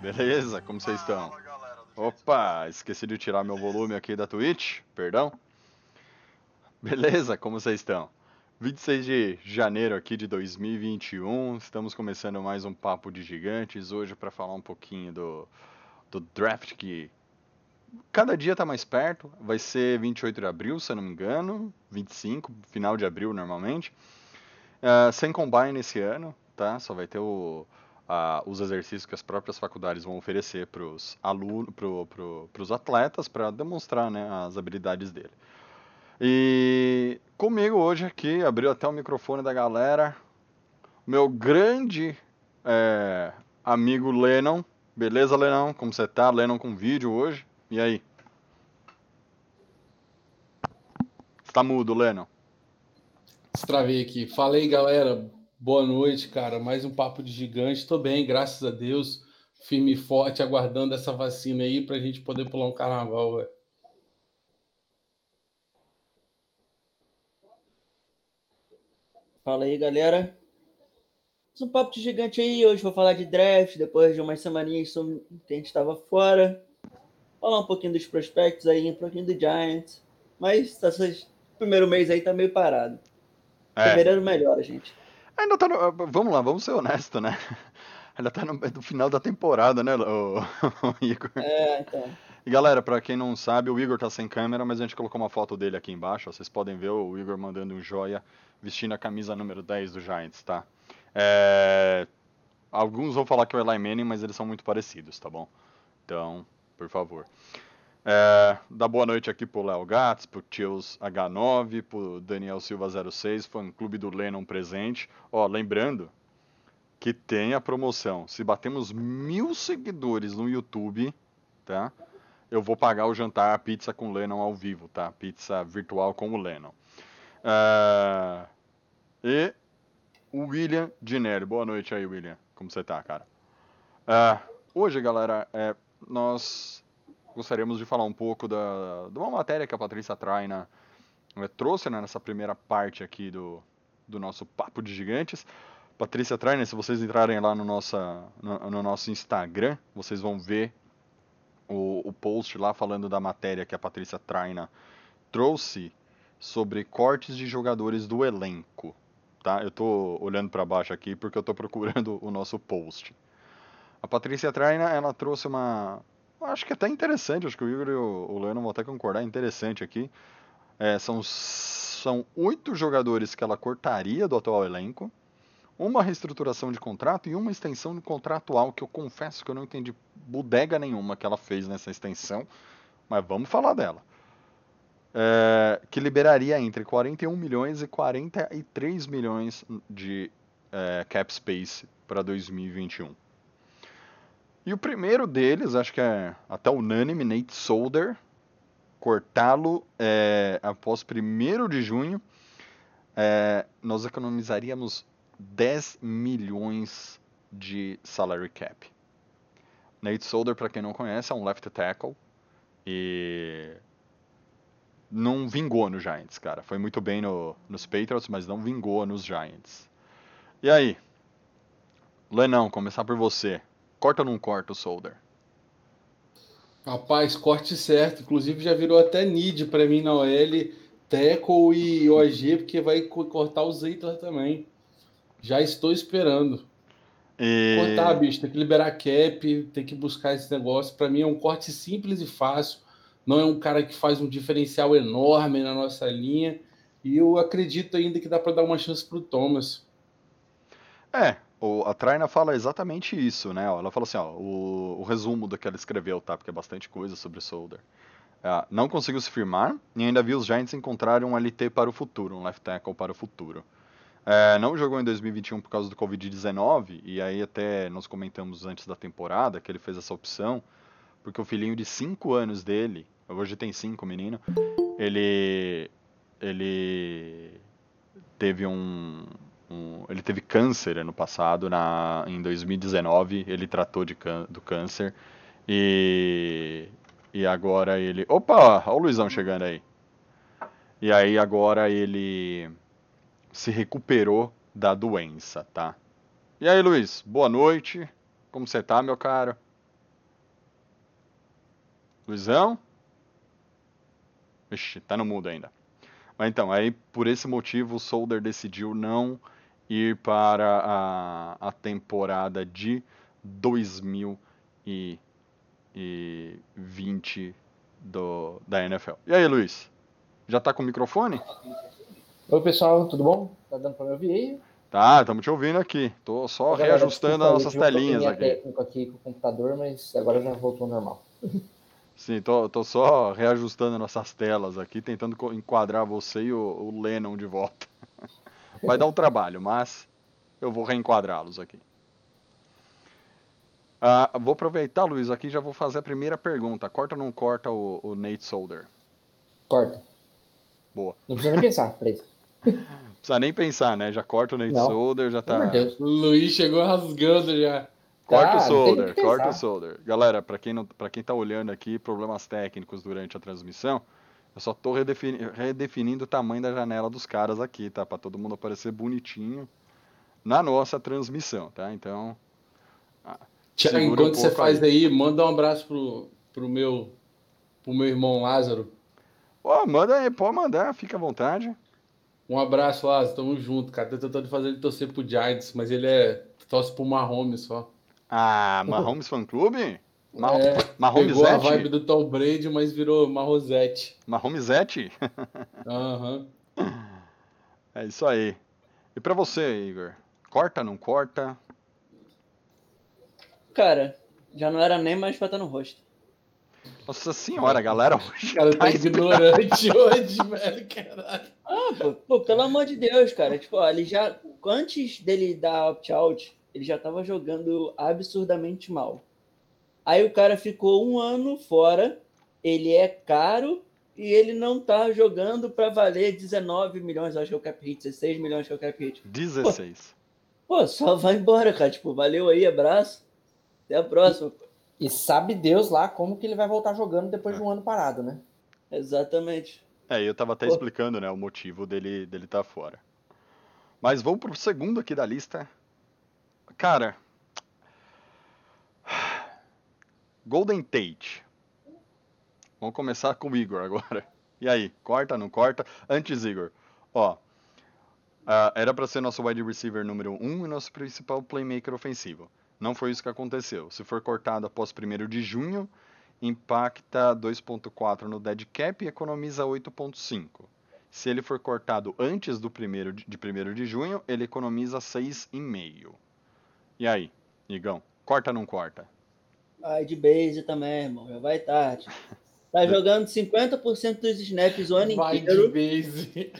beleza? Como vocês estão? Opa, esqueci de tirar meu volume aqui da Twitch, perdão. Beleza, como vocês estão? 26 de janeiro aqui de 2021, estamos começando mais um Papo de Gigantes hoje para falar um pouquinho do, do draft que cada dia está mais perto, vai ser 28 de abril, se eu não me engano, 25, final de abril normalmente. Ah, sem combine esse ano, tá? Só vai ter o, os exercícios que as próprias faculdades vão oferecer para os alunos, pro, pro, atletas, para demonstrar, né, as habilidades dele. E comigo hoje aqui, abriu até o microfone da galera, meu grande é, amigo Lennon. Beleza, Lennon? Como você tá? Lennon com vídeo hoje. E aí? Você tá mudo, Lennon? Destravei aqui. Falei, galera. Boa noite, cara. Mais um papo de gigante. Tô bem, graças a Deus. Firme e forte, aguardando essa vacina aí pra gente poder pular um carnaval, velho. Fala aí, galera. Mais um papo de gigante aí. Hoje vou falar de draft, depois de umas semaninhas que a gente estava fora. Falar um pouquinho dos prospectos aí, um pouquinho do Giants. Mas esse primeiro mês aí tá meio parado. É. Fevereiro melhora, gente. Ainda tá no, vamos lá, vamos ser honestos, né? Ainda tá no, no final da temporada, né, o, o Igor? É, então. E galera, pra quem não sabe, o Igor tá sem câmera, mas a gente colocou uma foto dele aqui embaixo. ó, Vocês podem ver o Igor mandando um joia vestindo a camisa número 10 do Giants, tá? É, Alguns vão falar que é o Eli Manning, mas eles são muito parecidos, tá bom? Então, por favor. É, dá boa noite aqui pro Léo Gats, pro Tios H9, pro Daniel Silva 06, fã clube do Lennon presente. Ó, lembrando que tem a promoção. Se batemos mil seguidores no YouTube, tá? Eu vou pagar o jantar, a pizza com o Lennon ao vivo, tá? Pizza virtual com o Lennon. Ah, e o William Dinelli. Boa noite aí, William. Como você tá, cara? Ah, hoje, galera, é, nós gostaríamos de falar um pouco da, de uma matéria que a Patrícia Traina eh, trouxe né, nessa primeira parte aqui do, do nosso Papo de Gigantes. Patrícia Trainer, se vocês entrarem lá no, nossa, no, no nosso Instagram, vocês vão ver o, o post lá falando da matéria que a Patrícia Traina trouxe sobre cortes de jogadores do elenco. Tá? Eu tô olhando para baixo aqui porque eu tô procurando o nosso post. A Patrícia Traina, ela trouxe uma. Acho que até interessante, acho que o Igor e o, Leandro vão até concordar, interessante aqui. É, são, são oito jogadores que ela cortaria do atual elenco, uma reestruturação de contrato e uma extensão contratual, que eu confesso que eu não entendi bodega nenhuma que ela fez nessa extensão, mas vamos falar dela. É, que liberaria entre 41 milhões e 43 milhões de é, cap space para 2021. E o primeiro deles, acho que é até unânime, Nate Solder, cortá-lo é, após 1 de junho, é, nós economizaríamos 10 milhões de salary cap. Nate Solder, para quem não conhece, é um left tackle e não vingou no Giants, cara. Foi muito bem no, nos Patriots, mas não vingou nos Giants. E aí? Lenão, começar por você. Corta ou não corta o Solder? Rapaz, corte certo. Inclusive já virou até need pra mim na OL, Teco e OG, porque vai co- cortar o Zeitler também. Já estou esperando. E... Cortar, bicho, tem que liberar cap, tem que buscar esse negócio. Pra mim é um corte simples e fácil. Não é um cara que faz um diferencial enorme na nossa linha. E eu acredito ainda que dá pra dar uma chance pro Thomas. É, a Traina fala exatamente isso, né? ela fala assim, ó, o, o resumo do que ela escreveu, tá? Porque é bastante coisa sobre Solder. Ah, não conseguiu se firmar e ainda viu os Giants encontrarem um LT para o futuro, um left tackle para o futuro. É, não jogou em 2021 por causa do Covid-19, e aí até nós comentamos antes da temporada que ele fez essa opção, porque o filhinho de 5 anos dele, hoje tem 5 menino, ele ele teve um, um, ele teve câncer ano passado na em 2019 ele tratou de do câncer e e agora ele opa olha o Luizão chegando aí. E aí agora ele se recuperou da doença tá? E aí Luiz boa noite como você tá meu caro? Luizão? Ixi, tá no mudo ainda. Mas então, aí por esse motivo o Solder decidiu não ir para a, a temporada de 2020 do, da NFL. E aí, Luiz? Já tá com o microfone? Oi, pessoal, tudo bom? Tá dando para me ouvir aí? Tá, estamos te ouvindo aqui. Tô só Galera, reajustando as nossas telinhas aqui. técnico aqui com o computador, mas agora já voltou ao normal. Sim, tô, tô só reajustando nossas telas aqui, tentando enquadrar você e o, o Lennon de volta. Vai dar um trabalho, mas eu vou reenquadrá-los aqui. Ah, vou aproveitar, Luiz, aqui e já vou fazer a primeira pergunta. Corta ou não corta o, o Nate Solder? Corta. Boa. Não precisa nem pensar pra isso. Não precisa nem pensar, né? Já corta o Nate Não. Solder, já tá. O Luiz chegou rasgando já. Corta Tá, o tem solder, corta o solder. Galera, para quem não, para quem tá olhando aqui, problemas técnicos durante a transmissão, eu só tô redefini- redefinindo o tamanho da janela dos caras aqui, tá? Para todo mundo aparecer bonitinho na nossa transmissão, tá? Então, Tiago, Segura um enquanto você faz aí, manda um abraço pro, pro, meu, pro meu irmão Lázaro. ó, manda aí, pode mandar, fica à vontade. Um abraço, Lázaro. Tamo junto, cara. Tô tentando fazer ele torcer pro Giants, mas ele é. torce pro Mahomes só. Ah, Mahomes Fan Clube? Ma É, Mahomes Pegou a vibe do Tom Brady, mas virou Marrosete. Mahomesete? Aham. É isso aí. E pra você, Igor? Corta, não corta? Cara, já não era nem mais pra estar no rosto. Nossa senhora, galera, hoje O cara tá tá ignorante hoje, velho. Caralho. Ah, pô, pô, pelo amor de Deus, cara. Tipo, ó, ele já. Antes dele dar opt-out, ele já tava jogando absurdamente mal. Aí o cara ficou um ano fora, ele é caro e ele não tá jogando pra valer 19 milhões, acho que é o cap hit, 16 milhões que é o cap hit. 16. Pô, só vai embora, cara. Tipo, valeu aí, abraço. Até a próxima. pô. E sabe Deus lá como que ele vai voltar jogando depois de um ano parado, né? Exatamente. É, eu tava até Pô. explicando, né, o motivo dele dele tá fora. Mas vamos pro segundo aqui da lista. Cara, Golden Tate. Vamos começar com o Igor agora. E aí, corta, não corta? Antes, Igor, ó, ah, era pra ser nosso wide receiver número 1 um e nosso principal playmaker ofensivo. Não foi isso que aconteceu. Se for cortado após 1 de junho, impacta 2.4 no dead cap e economiza 8.5. Se ele for cortado antes do primeiro de, de 1 de junho, ele economiza 6,5. E aí, Igão, corta ou não corta? Vai de base também, irmão. Já vai tarde. Tá jogando 50% dos snaps o ano Vai de inteiro. base.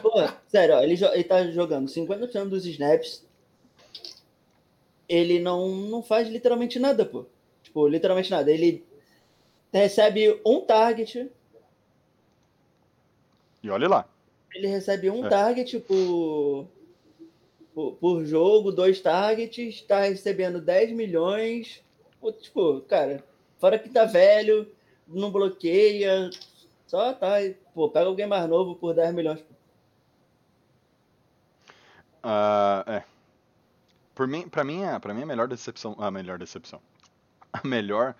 Pô, sério, ó, ele, ele tá jogando 50% dos snaps. Ele não, não faz literalmente nada, pô. Tipo, literalmente nada. Ele recebe um target. E olha lá. Ele recebe um É. target por, por, por jogo, dois targets, tá recebendo 10 milhões. Pô, tipo, cara, fora que tá velho, não bloqueia, só tá. Pô, pega alguém mais novo por 10 milhões. Ah, é. Por mim, pra mim, é- pra mim a melhor decepção, a melhor decepção, a melhor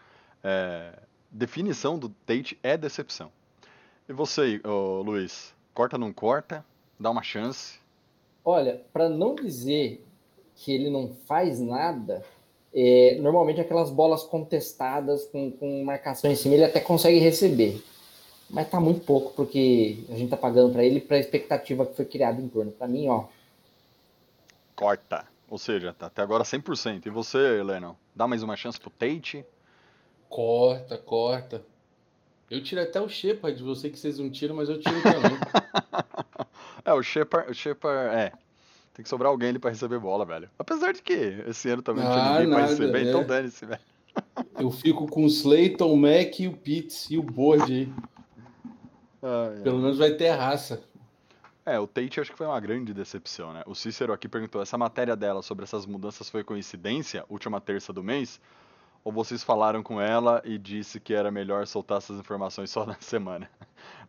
é, definição do Tate é decepção. E você, ô, Luiz, corta ou não corta? Dá uma chance? Olha, para não dizer que ele não faz nada, é, normalmente aquelas bolas contestadas com, com marcação em cima ele até consegue receber. Mas tá muito pouco porque a gente tá pagando para ele para a expectativa que foi criada em torno. Para mim, ó, Corta. Ou seja, tá até agora 100%. E você, Lennon? Dá mais uma chance pro Tate? Corta, corta. Eu tiro até o Shepard de você que vocês não tiram, mas eu tiro também. É, o Shepard, o Shepard, é. Tem que sobrar alguém ali pra receber bola, velho. Apesar de que esse ano também não Ah, tinha ninguém pra nada, receber, né? então dane-se, velho. Eu fico com o Slayton, o Mac e o Pitts e o Board aí. Ai, ai. Pelo menos vai ter raça. É, o Tate acho que foi uma grande decepção, né? O Cícero aqui perguntou: essa matéria dela sobre essas mudanças foi coincidência, última terça do mês? Ou vocês falaram com ela e disse que era melhor soltar essas informações só na semana?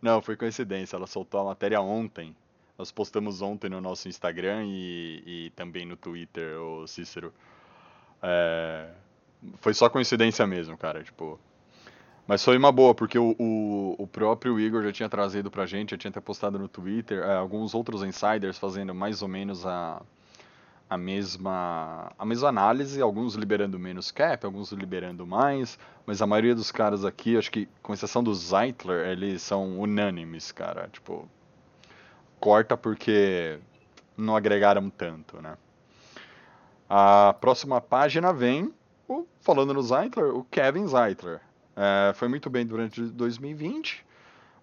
Não, foi coincidência. Ela soltou a matéria ontem. Nós postamos ontem no nosso Instagram e, e também no Twitter, o Cícero. É, foi só coincidência mesmo, cara. Tipo, mas foi uma boa, porque o, o, o próprio Igor já tinha trazido pra gente, já tinha até postado no Twitter, é, alguns outros insiders fazendo mais ou menos a, a mesma a mesma análise, alguns liberando menos cap, alguns liberando mais, mas a maioria dos caras aqui, acho que com exceção do Zeitler, eles são unânimes, cara, tipo, corta porque não agregaram tanto, né? A próxima página vem, o, falando no Zeitler, o Kevin Zeitler. É, foi muito bem durante 2020,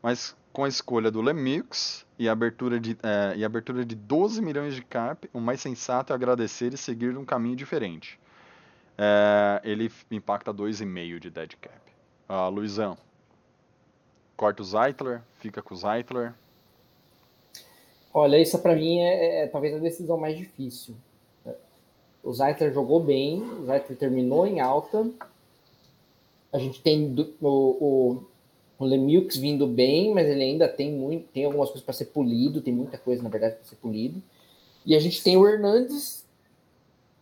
mas com a escolha do Lemieux e a abertura de, é, e abertura de 12 milhões de cap, o mais sensato é agradecer e seguir num caminho diferente. É, ele impacta 2,5 de dead cap. Ah, Luizão, corta o Zeitler, fica com o Zeitler. Olha, isso pra mim é, é talvez a decisão mais difícil. O Zeitler jogou bem, o Zeitler terminou em alta. A gente tem o, o, o Lemieux vindo bem, mas ele ainda tem muito, tem algumas coisas para ser polido, tem muita coisa, na verdade, para ser polido. E a gente tem o Hernandes,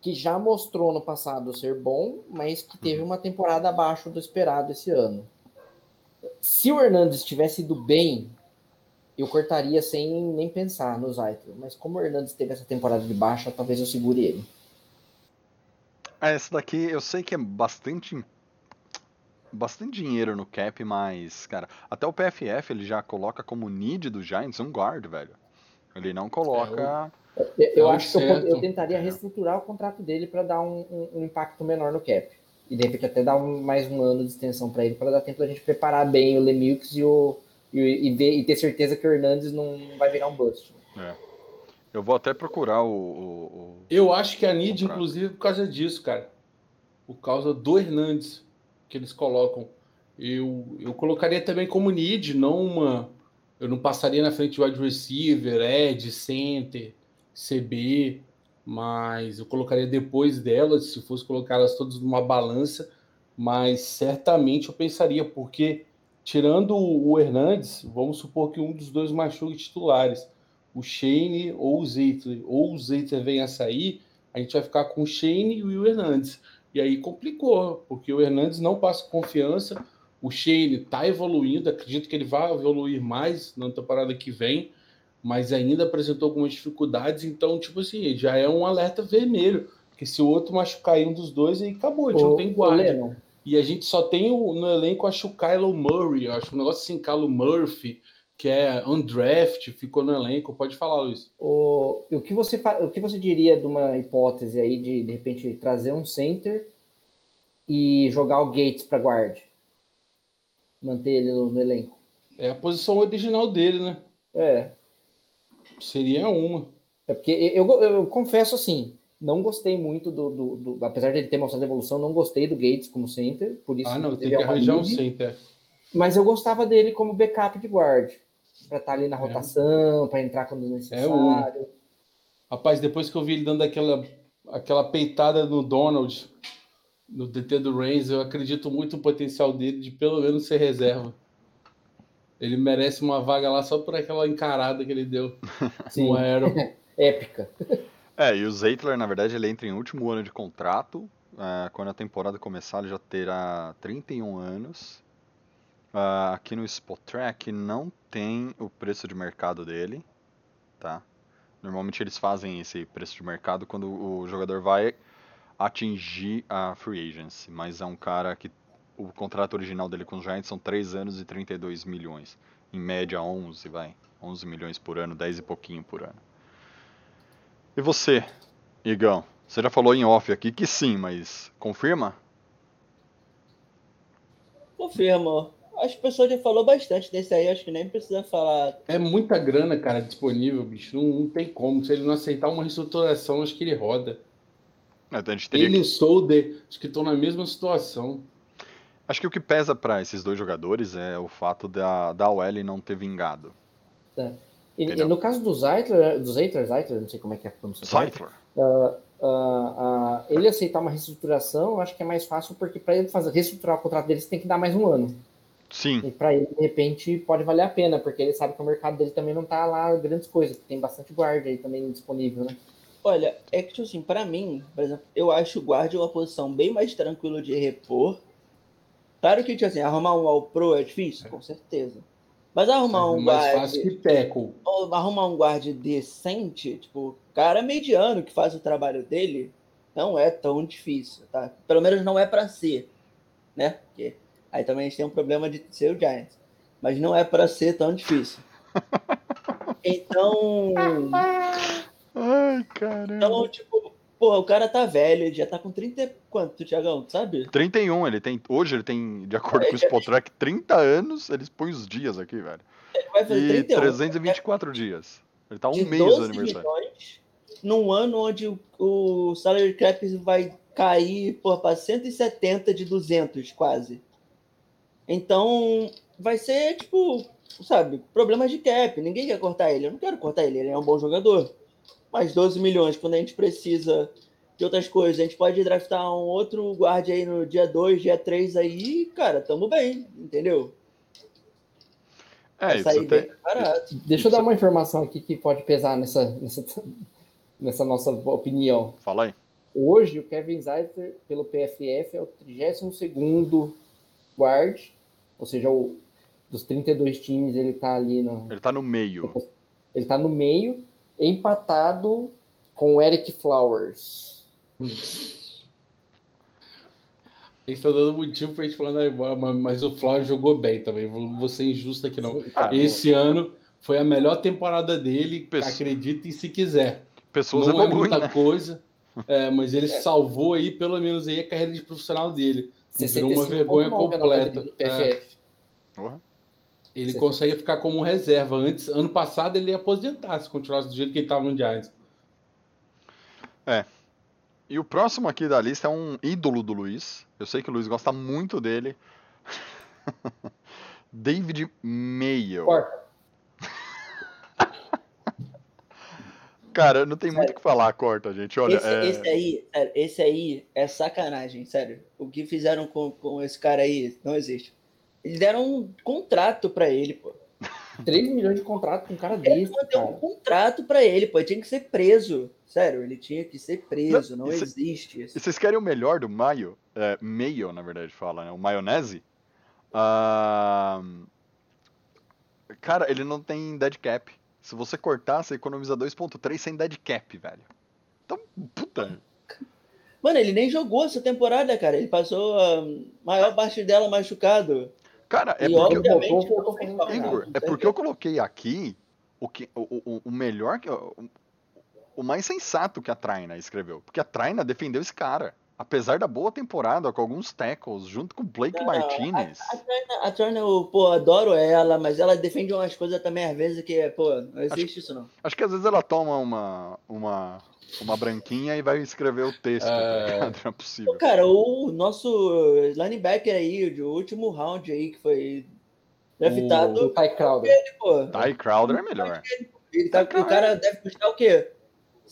que já mostrou no passado ser bom, mas que teve uma temporada abaixo do esperado esse ano. Se o Hernandes tivesse ido bem, eu cortaria sem nem pensar no Zeitler. Mas como o Hernandes teve essa temporada de baixa, talvez eu segure ele. Ah, Essa daqui eu sei que é bastante bastante dinheiro no cap, mas, cara, até o PFF ele já coloca como need do Giants um guard, velho. Ele não coloca. Eu, eu É acho que eu, certo. eu tentaria reestruturar o contrato dele para dar um, um- um impacto menor no cap. E de repente até dar um- mais um ano de extensão para ele, para dar tempo da gente preparar bem o Lemieux e, o, e, e ver, e ter certeza que o Hernandes não vai virar um bust. É. Eu vou até procurar o. o- o- Eu acho que a NID, inclusive, por causa disso, cara. Por causa do Hernandes que eles colocam. Eu, eu colocaria também como NID, não uma. Eu não passaria na frente de wide receiver, Ed, center, CB, mas eu colocaria depois delas, se fosse colocá-las todas numa balança. Mas certamente eu pensaria, porque tirando o Hernandes, vamos supor que um dos dois machuque titulares o Shane ou o Zeitler, ou o Zeitler venha a sair, a gente vai ficar com o Shane e o Hernandes. E aí complicou, porque o Hernandes não passa confiança, o Shane está evoluindo, acredito que ele vai evoluir mais na temporada que vem, mas ainda apresentou algumas dificuldades, então, tipo assim, já é um alerta vermelho, porque se o outro machucar um dos dois, aí acabou, a gente não tem guarda. Lennon, E a gente só tem o- no elenco, acho o Kylo Murray, acho um negócio assim, Kylo Murphy, que é undraft, ficou no elenco. Pode falar, Luiz. o, o, que você, o que você diria de uma hipótese aí de de repente trazer um center e jogar o Gates para guard? Manter ele no, no elenco? É a posição original dele, né? É, Seria uma. É porque eu, eu, eu confesso assim, não gostei muito do, do, do- Apesar de ele ter mostrado evolução, não gostei do Gates como center. Por isso Ah, não, tem que é arranjar um center. Mas eu gostava dele como backup de guard. Pra estar ali na É. rotação, pra entrar quando necessário. Rapaz, depois que eu vi ele dando aquela, aquela peitada no Donald, no DT do Reigns, eu acredito muito no potencial dele de pelo menos ser reserva. Ele merece uma vaga lá só por aquela encarada que ele deu Sim, no Aero. épica. É, e o Zeitler, na verdade, ele entra em último ano de contrato. é, quando a temporada começar, ele já terá 31 anos. Ah, aqui no Spot Track não tem o preço de mercado dele, tá? Normalmente eles fazem esse preço de mercado quando o jogador vai atingir a free agency, mas é um cara que o contrato original dele com os Giants são 3 anos e 32 milhões. Em média 11, vai. 11 milhões por ano, 10 e pouquinho por ano. E você, Igão? Você já falou em off aqui que sim, mas confirma? Confirmo. Acho que o pessoal já falou bastante desse aí, acho que nem precisa falar. É muita grana, cara, disponível, bicho. Não, não tem como. Se ele não aceitar uma reestruturação, acho que ele roda. É, então a gente teria Ele e Solder, acho que estão na mesma situação. Acho que o que pesa pra esses dois jogadores é o fato da, da OL não ter vingado. E, e no caso do Zeitler, do Zeitler, Zeitler, não sei como é que é a pronúncia. Zeitler. Ah, ah, ele aceitar uma reestruturação, eu acho que é mais fácil, porque para ele fazer reestruturar o contrato dele, você tem que dar mais um ano. Sim, E para ele, de repente, pode valer a pena, porque ele sabe que o mercado dele também não tá lá grandes coisas, tem bastante guarda aí também disponível, né? Olha, é que, tipo assim, pra mim, por exemplo, eu acho o guarda uma posição bem mais tranquila de repor. Claro que, tipo assim, arrumar um All Pro é difícil, com certeza. Mas arrumar um mais guarda, fácil que tackle. ou arrumar um guarda decente, tipo, cara mediano que faz o trabalho dele, não é tão difícil, tá? Pelo menos não é pra ser, né? Porque aí também a gente tem um problema de ser o Giants. Mas não é pra ser tão difícil. Então, Ai, caramba. então, tipo, pô, o cara tá velho, ele já tá com 30 e quanto, Tiagão, sabe? 31, ele tem. Hoje ele tem, de acordo É, com o já Spotrack, 30 anos. Eles põem os dias aqui, velho. Ele vai fazer E 31. 324 dias. Ele tá um de mês do 12 aniversário. milhões num ano onde o, o salary cap vai cair para 170 de 200 quase. Então vai ser tipo, sabe, problemas de cap. Ninguém quer cortar ele. Eu não quero cortar ele, ele é um bom jogador. Mas 12 milhões, quando a gente precisa de outras coisas, a gente pode draftar um outro guarda aí no dia 2, dia 3 aí, cara, tamo bem, entendeu? É, Vai isso até. bem barato. Deixa eu dar uma informação aqui que pode pesar nessa, nessa, nessa nossa opinião. Fala aí. Hoje, o Kevin Zeitler, pelo PFF, é o 32º guard, ou seja, o, dos 32 times, ele tá ali no, Ele tá no meio. ele tá no meio, empatado com o Eric Flowers. Eles estão dando motivo pra gente falar, "Ah, mas- mas o Flávio jogou bem também. Vou vou ser injusto aqui, não. Ah, Esse ano foi a melhor temporada dele, Pessoa- acreditem se quiser. Pessoas não é evoluem, muita né? coisa, é, mas ele salvou aí, pelo menos, aí, a carreira de profissional dele. Virou uma 65,9 vergonha é completa. É, PFF. Ele Sim. consegue ficar como reserva. Antes, ano passado, ele ia aposentar se continuasse do jeito que ele estava no Giants. E o próximo aqui da lista é um ídolo do Luiz. Eu sei que o Luiz gosta muito dele. David Mayo. Corta. Cara, não tem muito o que falar, corta, gente. Olha, esse, é... esse aí, sério, esse aí é sacanagem, sério. O que fizeram com, com esse cara aí não existe. Eles deram um contrato pra ele, pô. 3 milhões de contrato com um cara Eles desse, mandaram um cara. contrato pra ele, pô. Ele tinha que ser preso. Sério, ele tinha que ser preso. Não, Não, isso- existe isso. E vocês querem o melhor do Mayo? É, Mayo, na verdade, fala, né? O maionese? Ah, Cara, ele não tem dead cap. Se você cortar, você economiza 2.3 sem dead cap, velho. Então, puta. Mano, ele nem jogou essa temporada, cara. Ele passou a maior parte dela machucado. Cara, é e porque. obviamente fazendo falta, Igor, é porque eu coloquei aqui o, que, o, o, o melhor. O, o mais sensato que a Traina escreveu. Porque a Traina defendeu esse cara. Apesar da boa temporada, com alguns tackles, junto com o Blake Não, Martinez. A Turner, a Turner, eu, pô, adoro ela, mas ela defende umas coisas também, às vezes, que, pô, não existe isso, não. Acho que às vezes ela toma uma, uma, uma branquinha e vai escrever o texto. tá É. Não é possível. Pô, cara, o nosso linebacker aí, do último round aí, que foi O draftado, Ty Crowder. pô, Ty Crowder é melhor. ele tá, o cara deve custar o quê?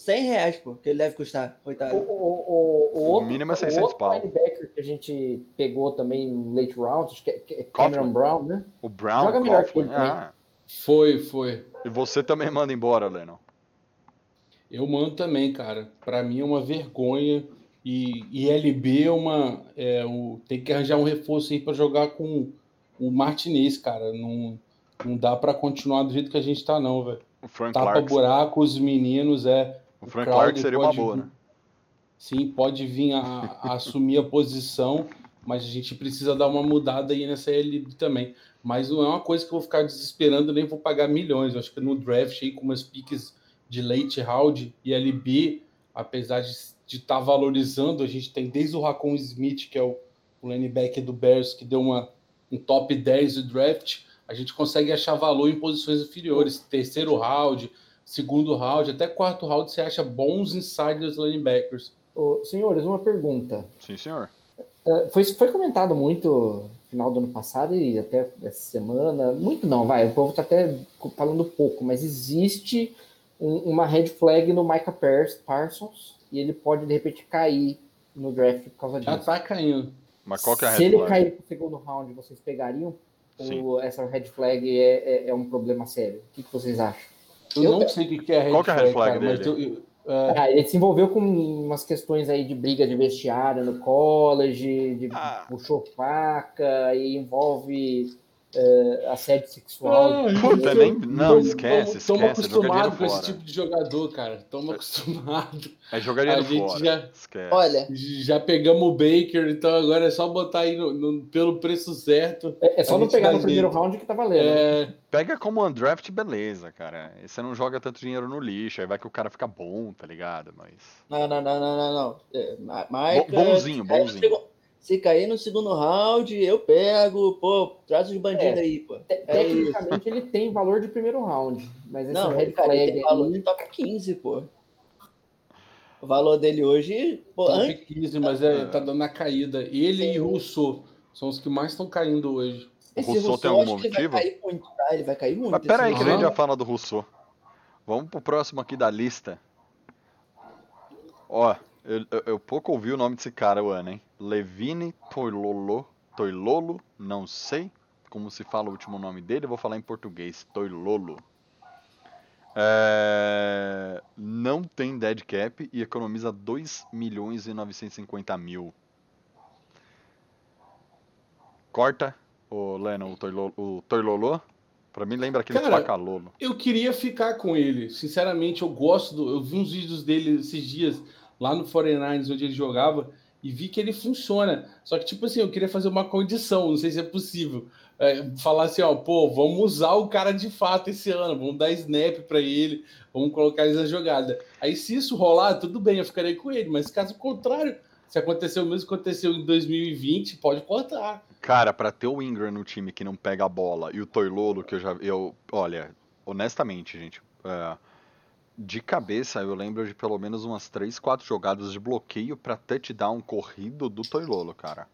100 reais, pô, que ele deve custar, O, coitado. o, o, o, outro, mínimo é o 600 outro pau. linebacker que a gente pegou também no late round, acho que é, que é. Cameron Brown, né? O Brown, Joga melhor que ele ah, Foi, foi. E você também manda embora, Lennon. Eu mando também, cara. Pra mim é uma vergonha. E, e LB é uma. É, o, tem que arranjar um reforço aí pra jogar com o Martinez, cara. Não, não dá pra continuar do jeito que a gente tá, não, velho. O Frank Tapa Clark. buraco, os meninos, é. O Frank Crowder Clark seria uma boa, vir- né? Sim, pode vir a, a assumir a posição, mas a gente precisa dar uma mudada aí nessa LB também. Mas não é uma coisa que eu vou ficar desesperando, nem vou pagar milhões. Eu acho que no draft aí, com umas piques de late round e LB, apesar de estar valorizando, a gente tem desde o Racon Smith, que é o, o linebacker do Bears, que deu uma um top 10 do draft, a gente consegue achar valor em posições inferiores, terceiro round, segundo round, até quarto round, você acha bons insiders linebackers. Ô, senhores, uma pergunta. Sim, senhor. Uh, foi, foi comentado muito no final do ano passado e até essa semana. Muito não, vai. O povo tá até falando pouco, mas existe um, uma red flag no Micah Parsons e ele pode de repente cair no draft por causa disso. Já tá caindo. Mas qual que é a Se red ele flag? cair pro segundo round, vocês pegariam? Sim. Ou essa red flag é, é, é um problema sério? O que, que vocês acham? Eu, Eu- não sei o que que é red Qual que é a red flag cara, mas dele? eu- eu- é, Ah, ele se envolveu com umas questões aí de briga de vestiário no college, de Ah. puxou faca e envolve eh, assédio sexual. Ah, Puta, nem- não, esquece, Estamos esquece, joga dinheiro acostumados com esse tipo de jogador, cara. Estamos acostumados. É jogaria A no gente fora. já- Esquece. Olha, Já pegamos o Baker, então agora é só botar aí no- no- pelo preço certo. É, é só não pegar no primeiro round que tá valendo. É, Pega como undraft, beleza, cara. E você não joga tanto dinheiro no lixo, aí vai que o cara fica bom, tá ligado? Mas. não, não, não, não, não, não. É, bonzinho, bonzinho. Se cair no segundo round, eu pego, pô, traz os bandidos É. aí, pô. Te- É isso. Tecnicamente ele tem valor de primeiro round, mas esse Não, red cara, ele tem valor aí- de top 15, pô. O valor dele hoje, pô, top antes, 15, mas é, tá dando a caída. Ele e Rousseau são os que mais estão caindo hoje. esse Rousseau tem Rousseau, algum acho que ele motivo? vai cair muito, tá? Ele vai cair muito. Mas pera aí que a gente já fala do Rousseau. Vamos pro próximo aqui da lista. Ó, eu, eu- eu pouco ouvi o nome desse cara o ano, hein? Levine Toilolo. Toilolo, não sei como se fala o último nome dele, eu vou falar em português. Toilolo. É, não tem dead cap e economiza 2 milhões e 950 mil. Corta, o Lennon, o Toilolo, o Toilolo. Pra mim lembra aquele Cara, facalolo. Eu queria ficar com ele. Sinceramente, eu gosto do. Eu vi uns vídeos dele esses dias lá no 49ers, onde ele jogava, e vi que ele funciona. Só que, tipo assim, eu queria fazer uma condição, não sei se é possível. É, falar assim, ó, pô, vamos usar o cara de fato esse ano, vamos dar snap pra ele, vamos colocar ele na jogada. Aí, se isso rolar, tudo bem, eu ficarei com ele, mas caso contrário, se aconteceu o mesmo que aconteceu em 2020, pode cortar. Cara, pra ter o Ingram no time que não pega a bola e o Toilolo, que eu já. Eu, olha, honestamente, gente. é, de cabeça, eu lembro de pelo menos umas 3, 4 jogadas de bloqueio pra touchdown corrido do Toilolo, cara.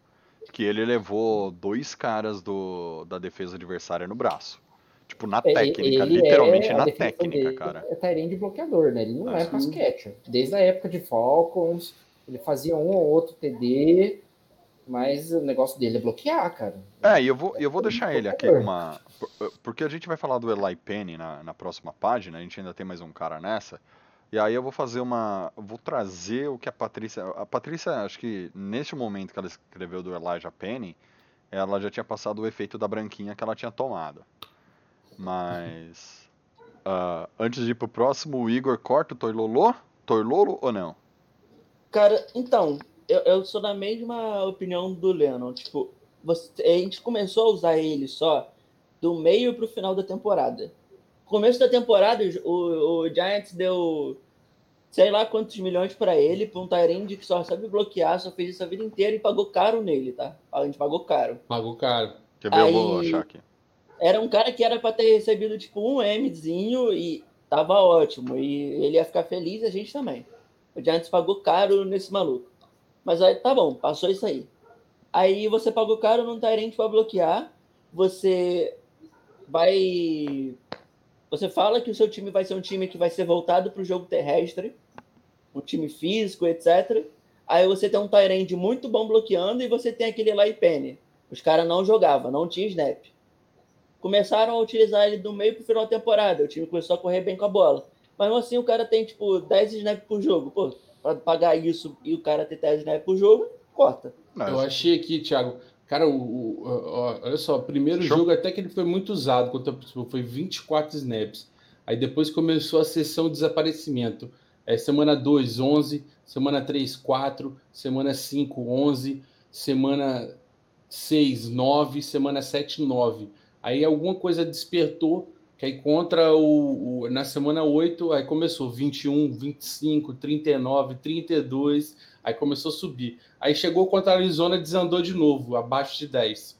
Que ele levou dois caras do, da defesa adversária no braço. Tipo, na É, técnica, ele literalmente é- na técnica, cara. É Tyrande bloqueador, né? Ele não é sim. pass catcher. Desde a época de Falcons, ele fazia um ou outro TD, mas o negócio dele é bloquear, cara. É, e eu vou, eu vou deixar ele aqui uma. por- Porque a gente vai falar do Eli Penny na, na próxima página, a gente ainda tem mais um cara nessa. E aí eu vou fazer uma. Vou trazer o que a Patrícia. A Patrícia, acho que neste momento que ela escreveu do Elijah Penny, ela já tinha passado o efeito da branquinha que ela tinha tomado. Mas. ah, antes de ir pro próximo, o Igor corta o Toilolo? Toilolo ou não? Cara, então, eu, eu sou da mesma opinião do Lennon. Tipo, você- a gente começou a usar ele só do meio pro final da temporada. Começo da temporada, o, o Giants deu sei lá quantos milhões pra ele, pra um Tyrande que só sabe bloquear, só fez isso a vida inteira e pagou caro nele, tá? A gente pagou caro. Pagou caro. Quer ver? Eu vou Aí- achar aqui. Era um cara que era pra ter recebido tipo um Mzinho e tava ótimo. E ele ia ficar feliz, a gente também. O Giants pagou caro nesse maluco. Mas aí tá bom, passou isso aí. Aí você pagou caro num Tyrant pra bloquear. Você vai. Você fala que o seu time vai ser um time que vai ser voltado pro jogo terrestre, um time físico, etc. Aí você tem um Tyrande muito bom bloqueando e você tem aquele Eli Penny. Os caras não jogavam, não tinha snap começaram a utilizar ele do meio pro final da temporada. O time começou a correr bem com a bola. Mas assim o cara tem, tipo, 10 snaps por jogo. Pô, pra pagar isso e o cara ter 10 snaps por jogo, corta. Não, Eu achei aqui, Thiago. Cara, o, o- ó, olha só, o primeiro Show. jogo até que ele foi muito usado contra o Pittsburgh, foi 24 snaps. Aí depois começou a sessão de desaparecimento. É, semana 2, 11. Semana 3, 4. Semana 5, 11. Semana 6, 9. Semana 7, 9. Aí alguma coisa despertou, que aí contra o, o- na semana 8, aí começou 21, 25, 39, 32, aí começou a subir. Aí chegou contra a Arizona, desandou de novo, abaixo de 10.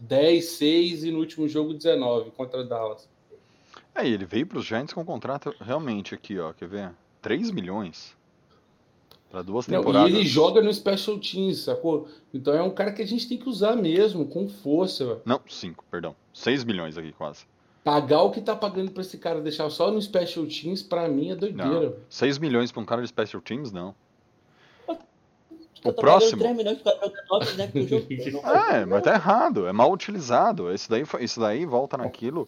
10, 6 e no último jogo 19 contra Dallas. É, ele veio para os Giants com um contrato realmente aqui, ó, quer ver? 3 milhões para duas Não, temporadas. e ele joga no Special Teams, sacou? Então é um cara que a gente tem que usar mesmo, com força. Não, 5, perdão. 6 milhões aqui quase. Pagar o que tá pagando pra esse cara, deixar só no Special Teams, pra mim é doideira. Não. 6 milhões para um cara de special teams, não. O próximo. pagando 3 milhões pro cara jogar 9 snaps por jogo. pô. Não É, mas tá errado, é mal utilizado. Isso daí, isso daí volta naquilo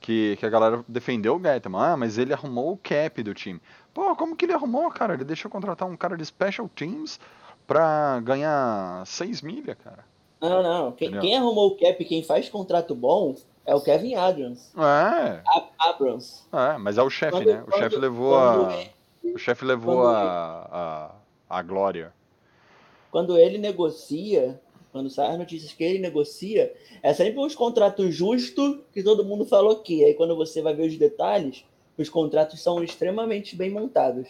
que, que a galera defendeu o Gettman. Ah, mas ele arrumou o cap do time. Pô, como que ele arrumou, cara? Ele deixou contratar um cara de special teams pra ganhar 6 milha, cara. Não, não. Quem, quem arrumou o cap, quem faz contrato bom, é o Kevin Adams. É, A- Abrams. é, mas é o chefe, Quando- né? O chefe levou a. O chefe levou a, a. a glória. Quando ele negocia, quando sai as notícias que ele negocia, é sempre uns contratos justos que todo mundo falou aqui. Aí quando você vai ver os detalhes, os contratos são extremamente bem montados.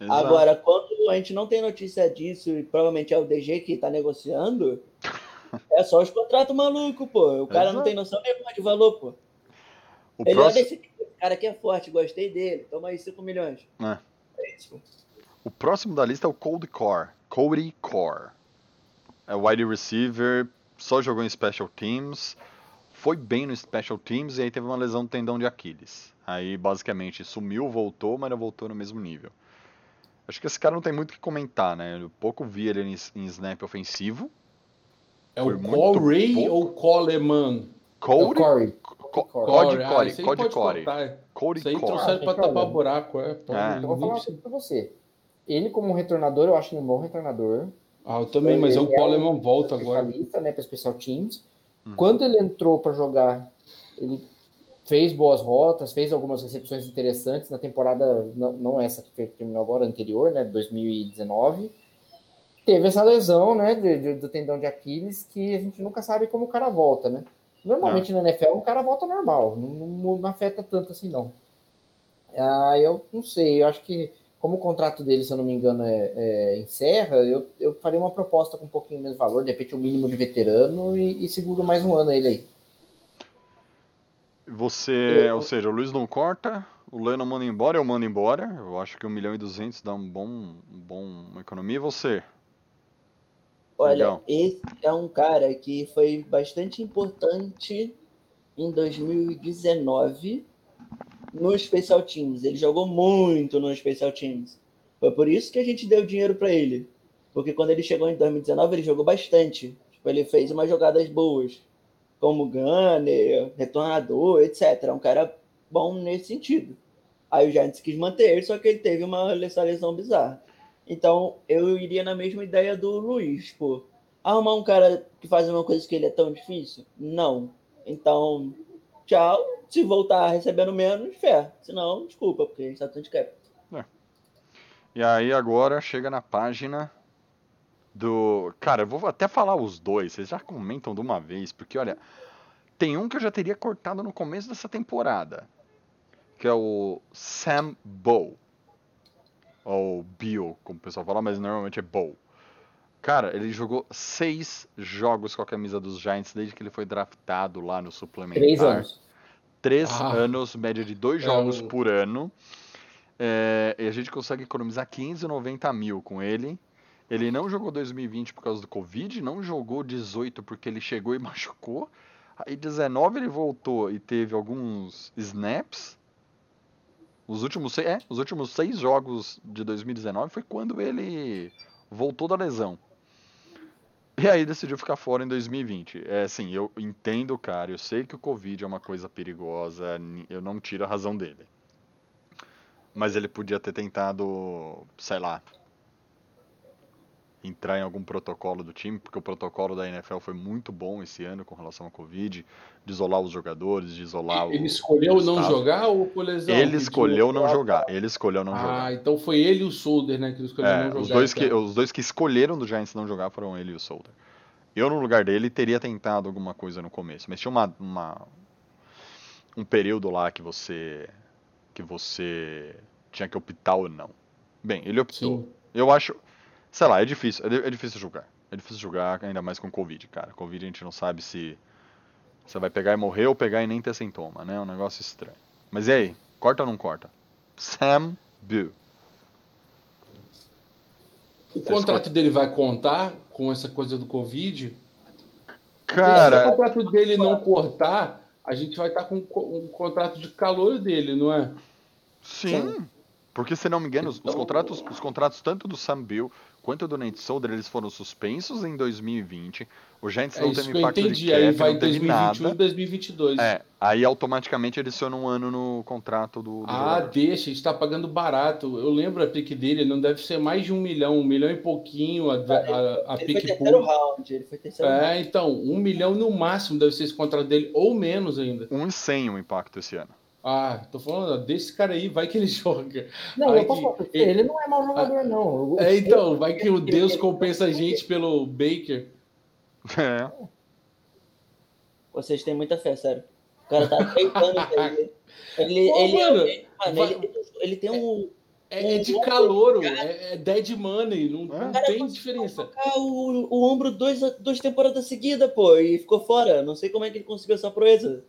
Exato. Agora, quando a gente não tem notícia disso, e provavelmente é o DG que tá negociando, é só os contratos malucos, pô. O cara não Exato. tem noção nenhuma de valor, pô. o Ele próximo. é desse tipo, cara aqui é forte, gostei dele. Toma aí 5 milhões. É. É isso. pô. O próximo da lista é o Cody Core. Cody Core. É wide receiver, só jogou em special teams, foi bem no special teams e aí teve uma lesão do tendão de Aquiles. Aí basicamente sumiu, voltou, mas não voltou no mesmo nível. Acho que esse cara não tem muito o que comentar, né? Eu pouco vi ele em, em snap ofensivo. É o Corey ou Coleman? É Corey. Co- Corey. Cody Ah, Corey, Cody pode Corey, cortar. Cody Isso aí Core. trouxeram Ah, pra tapar buraco. É, É. Eu vou falar uma nem- coisa pra você. Ele, como retornador, eu acho ele um bom retornador. Ah, eu também, mas é o é Coleman volta agora. Especialista, né, para special teams. Uhum. Quando ele entrou para jogar, ele fez boas rotas, fez algumas recepções interessantes na temporada, não, não essa que terminou agora, anterior, né, 2019. Teve essa lesão, né, de- de- do tendão de Aquiles, que a gente nunca sabe como o cara volta, né? Normalmente na NFL o cara volta normal, não, não- não afeta tanto assim, não. Ah, eu não sei, eu acho que como o contrato dele, se eu não me engano, é, é, encerra, eu, eu faria uma proposta com um pouquinho menos valor, de repente o mínimo de veterano e, e seguro mais um ano ele aí. Você, Eu- ou seja, o Luiz não corta, o Leno manda embora, eu mando embora. Eu acho que 1 milhão e 200 dá um bom, um bom uma economia. E você? Olha, Legal. esse é um cara que foi bastante importante em 2019 no Special Teams. Ele jogou muito no Special Teams. Foi por isso que a gente deu dinheiro para ele. Porque quando ele chegou em 2019, ele jogou bastante. Tipo, ele fez umas jogadas boas, como gunner, retornador, etc. É um cara bom nesse sentido. Aí o Giants quis manter ele, só que ele teve uma lesão bizarra. Então, eu iria na mesma ideia do Luiz, pô. Arrumar um cara que faz uma coisa que ele é tão difícil? Não. Então, tchau. Se voltar recebendo menos, fé. Se não, desculpa, porque a gente tá tanto de cap. E aí agora chega na página do. Cara, eu vou até falar os dois, vocês já comentam de uma vez, porque olha, tem um que eu já teria cortado no começo dessa temporada, que é o Sam Bow. Ou Bill, como o pessoal fala, mas normalmente é Bow. Cara, ele jogou seis jogos com a camisa dos Giants desde que ele foi draftado lá no suplementar. Três anos. Três Ah. anos, média de dois É jogos um- por ano. É, e a gente consegue economizar 590 mil com ele. Ele não jogou 2020 por causa do Covid, não jogou 18 porque ele chegou e machucou. Aí 19 ele voltou e teve alguns snaps. Os últimos, seis, é, os últimos seis jogos de 2019 foi quando ele voltou da lesão. E aí decidiu ficar fora em 2020. É assim, eu entendo, cara, eu sei que o Covid é uma coisa perigosa, eu não tiro a razão dele. Mas ele podia ter tentado, sei lá, entrar em algum protocolo do time, porque o protocolo da NFL foi muito bom esse ano com relação ao Covid, de isolar os jogadores, de isolar o Ele escolheu o não jogar ou por lesão? Ele escolheu não jogar, ele escolheu não jogar. Ah, então foi ele e o Solder, né? Que escolheu É, não jogar. os dois, que, então. os dois que escolheram do Giants não jogar foram ele e o Solder. Eu, no lugar dele, teria tentado alguma coisa no começo, mas tinha uma, uma- um período lá que você que você tinha que optar ou não. Bem, ele optou. Sim. Eu acho, sei lá, é difícil, é, é difícil julgar. É difícil jogar, ainda mais com Covid, cara. Covid a gente não sabe se você vai pegar e morrer ou pegar e nem ter sintoma, né? É um negócio estranho. Mas e aí? Corta ou não corta? Sam Bill. O contrato dele vai contar com essa coisa do Covid? Se o Cara, contrato dele não cortar, a gente vai estar com um co- um contrato de calor dele, não é? sim. Porque, se não me engano, os, os Então- contratos, os contratos tanto do Sam Bill quanto do Nate Solder, eles foram suspensos em 2020. O Giants É não teve impacto de entendi. cap, Aí vai não em teve 2021 e nada. 2022. É, aí automaticamente adiciona um ano no contrato do, do Ah, jogador. deixa, está pagando barato. Eu lembro a pique dele, não deve ser mais de um milhão, um milhão e pouquinho a, a, a Ele foi pique terceiro pool. round. Ele foi terceiro round. É, então, um milhão no máximo deve ser esse contrato dele, ou menos ainda. Um e 100 o impacto esse ano. Ah, tô falando, ó, desse cara aí, vai que ele joga. Não, Ai, eu posso que- ele não é mau jogador, não. É, então, vai que o Deus compensa a gente pelo Baker. É. Vocês têm muita fé, sério. O cara tá aceitando isso aí. Ele, Pô, ele, mano, ele, mano, vai- ele, ele tem um. É, é de calouro, é, é dead money, não, não É. Cara, tem diferença. Ah, o, o ombro dois, duas temporadas seguidas, pô, e ficou fora. Não sei como é que ele conseguiu essa proeza.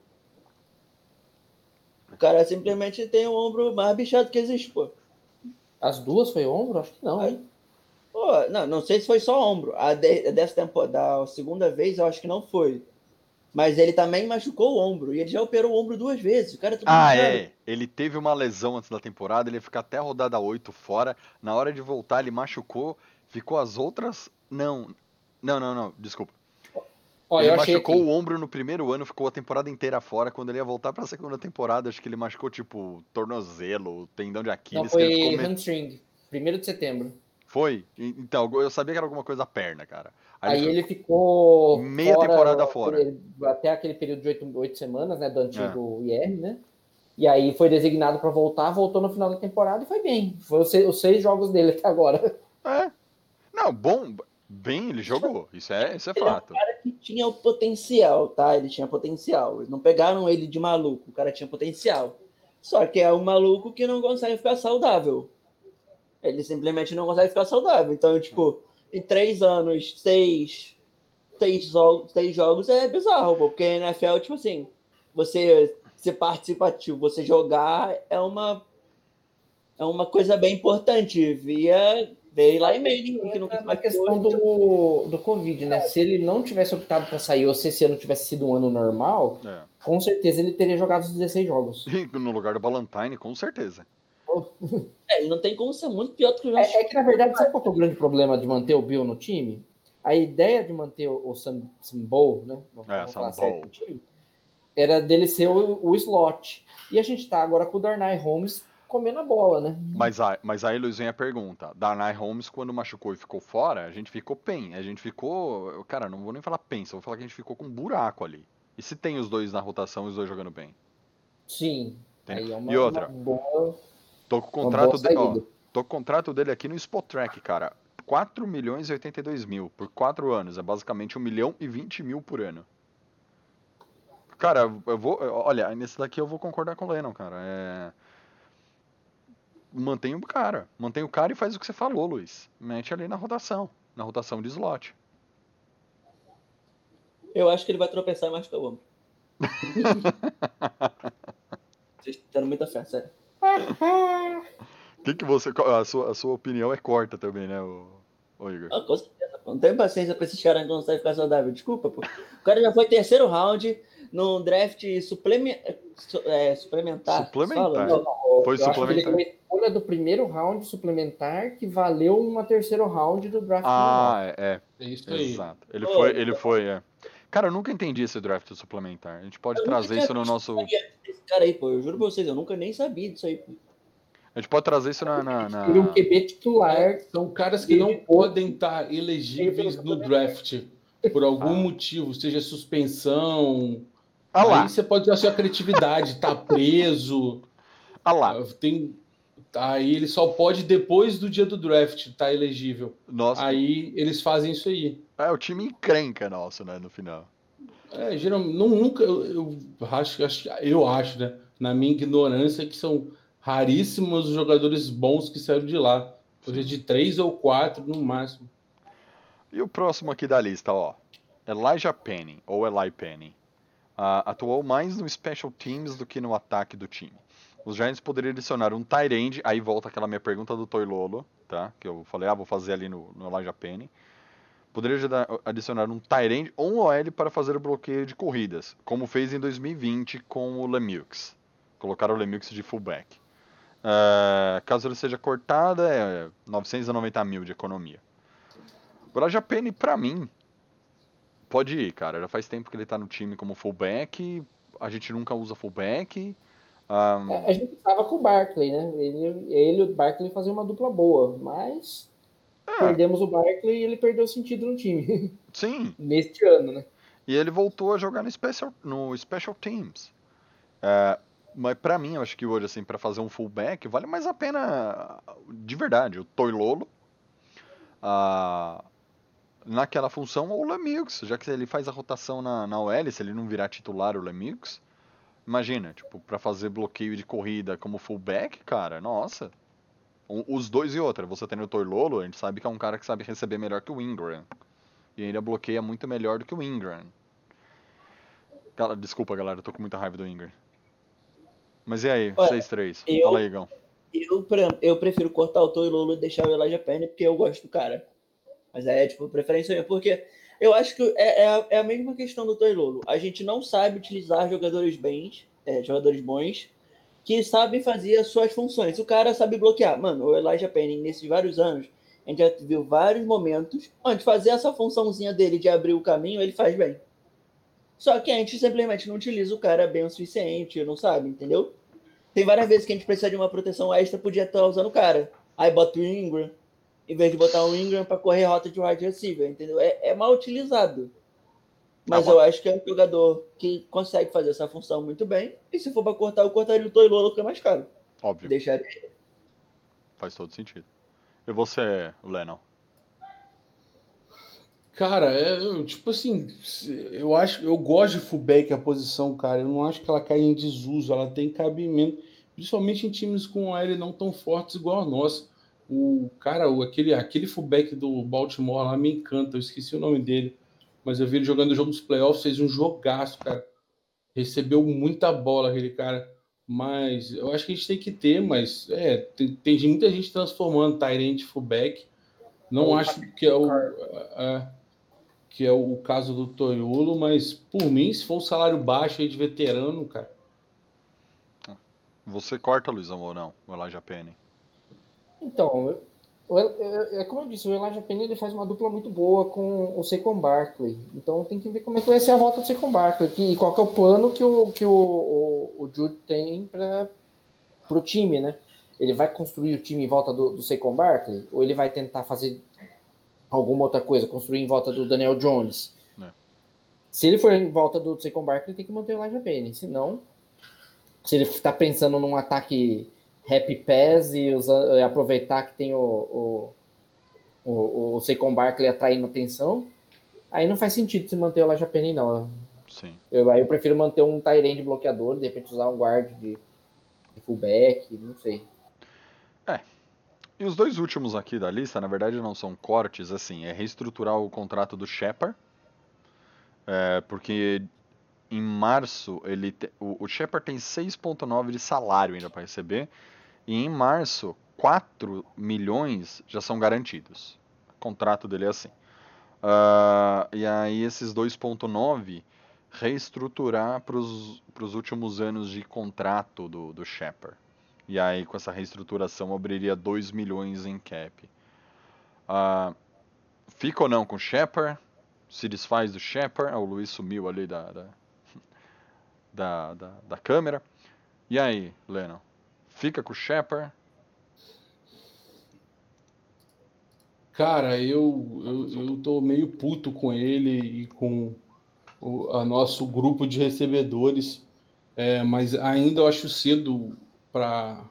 O cara simplesmente tem o ombro mais bichado que existe, pô. As duas foi ombro? Acho que não, hein? Pô, não, não sei se foi só ombro. A de- dessa temporada, da segunda vez, eu acho que não foi. Mas ele também machucou o ombro. E ele já operou o ombro duas vezes. O cara é tudo Ah, bichado. é. Ele teve uma lesão antes da temporada, ele ia ficar até a rodada 8 fora. Na hora de voltar, ele machucou, ficou as outras. Não. Não, não, não, desculpa. Ó, ele machucou aqui. o ombro no primeiro ano, ficou a temporada inteira fora. Quando ele ia voltar pra segunda temporada, acho que ele machucou, tipo, tornozelo, tendão de Não, Aquiles. que ele foi hamstring. Primeiro de setembro. Foi? Então, eu sabia que era alguma coisa perna, cara. Aí, ele ele ficou. Meia temporada fora. Até aquele período de oito, oito semanas, né? Do antigo IR, né? E aí foi designado para voltar, voltou no final da temporada e foi bem. Foi os seis, os seis jogos dele até agora. É. Não, bom, bem ele jogou. Isso é, isso é Ele é um fato. Que tinha o potencial, tá? Ele tinha potencial. Eles não pegaram ele de maluco. O cara tinha potencial. Só que é um maluco que não consegue ficar saudável. Ele simplesmente não consegue ficar saudável. Então, tipo, em três anos, seis, seis, jogos, seis jogos é bizarro, porque na NFL, tipo assim, você ser participativo, você jogar é uma é uma coisa bem importante. Via veio lá e meio que não A questão do, do Covid, né? Se ele não tivesse optado para sair ou se esse ano tivesse sido um ano normal, É. com certeza ele teria jogado os 16 jogos. No lugar do Ballantyne, com certeza. É, ele não tem como ser muito pior do que o Josh É, é que, na verdade, sabe qual é o grande problema de manter o Bill no time? A ideia de manter o, o Sam, Sam Bowl, né? Vamos É, vamos falar Sam certo Bowl. no time, era dele ser o, o slot. E a gente tá agora com o Darnay Holmes comendo a bola, né? Mas, aí, mas aí, Luiz, vem a pergunta. Darnay Holmes, quando machucou e ficou fora, a gente ficou pen. A gente ficou. Cara, não vou nem falar pensa, vou falar que a gente ficou com um buraco ali. E se tem os dois na rotação e os dois jogando bem? Sim. É uma, E outra? boa, Tô com contrato dele. Ó, tô com o contrato dele aqui no Spotrack, cara. 4 milhões e 82 mil por 4 anos. É basicamente 1 milhão e 20 mil por ano. Cara, eu vou. Olha, nesse daqui eu vou concordar com o Lennon, cara. É. Mantém o cara. Mantém o cara e faz o que você falou, Luiz. Mete ali na rotação. Na rotação de slot. Eu acho que ele vai tropeçar e machucar o ombro. Vocês estão tendo muita fé, sério. Que que você. A sua, a sua opinião é corta também, né, o, Igor? Ah, com certeza. Não tenho paciência pra esses caras que não conseguem ficar saudável. Desculpa, pô. O cara já foi terceiro round num draft supleme... é, suplementar. Suplementar. Fala, Não, não, Foi ele suplementar. Escolha do primeiro round suplementar que valeu uma terceiro round do draft. Ah, é. é. Isso aí. Exato. Ele Ô, foi, ele foi, é. Cara, eu nunca entendi esse draft suplementar. A gente pode trazer isso no nosso. Esse cara aí, pô, eu juro pra vocês, eu nunca nem sabia disso aí. pô. A gente pode trazer isso na. na, na- um QB titular. São caras que não podem estar elegíveis no draft por algum motivo, seja suspensão. Ah lá, Aí você pode ter a sua criatividade, tá preso. ah lá. Tem, aí ele só pode depois do dia do draft tá elegível. Nossa, Aí eles fazem isso aí. é o time encrenca nosso, né, no final. É, geralmente, não, nunca, eu, eu acho, eu acho, né, na minha ignorância, que são raríssimos os jogadores bons que saíram de lá. Coisa de três ou quatro no máximo. E o próximo aqui da lista, ó. Elijah Penny, ou Eli Penny. Uh, atuou mais no Special Teams do que no ataque do time. Os Giants poderiam adicionar um tight end, aí volta aquela minha pergunta do Toy Lolo, tá? Que eu falei, ah, vou fazer ali no, no Elijah Penny. Poderia adicionar um tight end ou um OL para fazer o bloqueio de corridas, como fez em 2020 com o Lemieux. Colocaram o Lemieux de fullback. Uh, caso ele seja cortado, é 990 mil de economia. O Elijah Penny, pra mim, pode ir, cara. Já faz tempo que ele tá no time como fullback. A gente nunca usa fullback. Um... A gente tava com o Barkley, né? Ele, ele e o Barkley faziam uma dupla boa, mas é. perdemos o Barkley e ele perdeu o sentido no time. Sim. Neste ano, né? E ele voltou a jogar no Special, no special Teams. É, mas para mim, eu acho que hoje, assim, para fazer um fullback, vale mais a pena, de verdade, o Toilolo. Uh, naquela função ou o Lemix, já que ele faz a rotação na, na OL, se ele não virar titular o Lemix, imagina, tipo, para fazer bloqueio de corrida como fullback, cara, nossa. Os dois e outra, você tem o Toilolo, a gente sabe que é um cara que sabe receber melhor que o Ingram. E ainda bloqueia muito melhor do que o Ingram. Desculpa, galera, eu tô com muita raiva do Ingram. Mas e aí, 6-3? Fala aí, Igão. Eu, eu prefiro cortar o Toilolo e deixar o Elijah Penny porque eu gosto do cara. Mas é, tipo, preferência minha. Porque eu acho que é, é, a, é a mesma questão do Toy Lolo. A gente não sabe utilizar jogadores bens, é, jogadores bons, que sabem fazer as suas funções. O cara sabe bloquear. Mano, o Elijah Penning, nesses vários anos, a gente já viu vários momentos onde fazer essa funçãozinha dele de abrir o caminho, ele faz bem. Só que a gente simplesmente não utiliza o cara bem o suficiente, não sabe, entendeu? Tem várias vezes que a gente precisa de uma proteção extra, podia estar usando o cara. Aí bota o Ingram, em vez de botar um Ingram para correr rota de wide receiver, entendeu? É, é mal utilizado. Mas ah, eu acho que é um jogador que consegue fazer essa função muito bem. E se for para cortar, eu cortaria o Toilolo, que é mais caro. Óbvio. Deixaria. Faz todo sentido. E você, Lennon? Cara, é, tipo assim, eu acho, eu gosto de fullback a posição, cara. Eu não acho que ela cai em desuso, ela tem cabimento, principalmente em times com L não tão fortes igual a nossa. O cara, o, aquele, aquele fullback do Baltimore lá me encanta, eu esqueci o nome dele, mas eu vi ele jogando o jogo dos playoffs, fez um jogaço, cara. Recebeu muita bola aquele cara. Mas eu acho que a gente tem que ter, mas é, tem, tem muita gente transformando Tyrant fullback. Não acho que é o, é, que é o caso do Toyolo, mas por mim, se for um salário baixo aí de veterano, cara. Você corta, Luizão, ou não? O Elijah Penny. Então, é como eu disse, o Elijah Penny ele faz uma dupla muito boa com o Saquon Barkley. Então tem que ver como é que vai ser a volta do Saquon Barkley e qual é o plano que o, que o, o, o Jude tem para o time, né? Ele vai construir o time em volta do, do Saquon Barkley ou ele vai tentar fazer alguma outra coisa, construir em volta do Daniel Jones? É. Se ele for em volta do Saquon Barkley, tem que manter o Elijah Penny. Se não, se ele está pensando num ataque Happy Pass e, aproveitar que tem o, o, o, o Saquon Barkley atraindo atenção, aí não faz sentido se manter o Elijah Penny, não. Sim. Eu, aí eu prefiro manter um Tyrande bloqueador, de repente usar um guard de, de fullback, não sei. É. E os dois últimos aqui da lista, na verdade, não são cortes, assim, é reestruturar o contrato do Shepard, é, porque em março ele te, o, o Shepard tem 6,9 de salário ainda para receber e em março 4 milhões já são garantidos. O contrato dele é assim. Uh, e aí esses 2,9 reestruturar para os últimos anos de contrato do, do Shepard. E aí com essa reestruturação abriria 2 milhões em cap. Uh, fica ou não com o Shepard? Se desfaz do Shepard? o Luiz sumiu ali da, da da, da, da câmera. E aí, Lennon? Fica com o Shepard? Cara, eu, eu, eu tô meio puto com ele e com o a nosso grupo de recebedores, é, mas ainda eu acho cedo para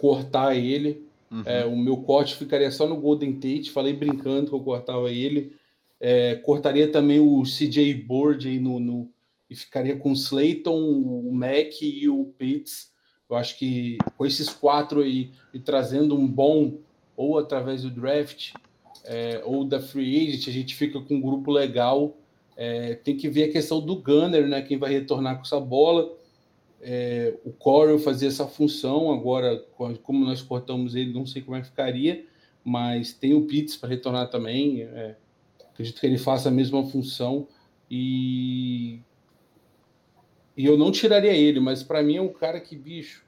cortar ele. Uhum. É, o meu corte ficaria só no Golden Tate. Falei brincando que eu cortava ele. É, cortaria também o CJ Board aí no, no, e ficaria com o Slayton, o Mac e o Pitts. Eu acho que com esses quatro aí e trazendo um bom, ou através do draft, é, ou da free agent, a gente fica com um grupo legal. É, tem que ver a questão do Gunner, né? Quem vai retornar com essa bola. É, o Corey fazia essa função, agora, como nós cortamos ele, não sei como é que ficaria, mas tem o Pitts para retornar também. É, acredito que ele faça a mesma função. E, e eu não tiraria ele, mas para mim é um cara que, bicho,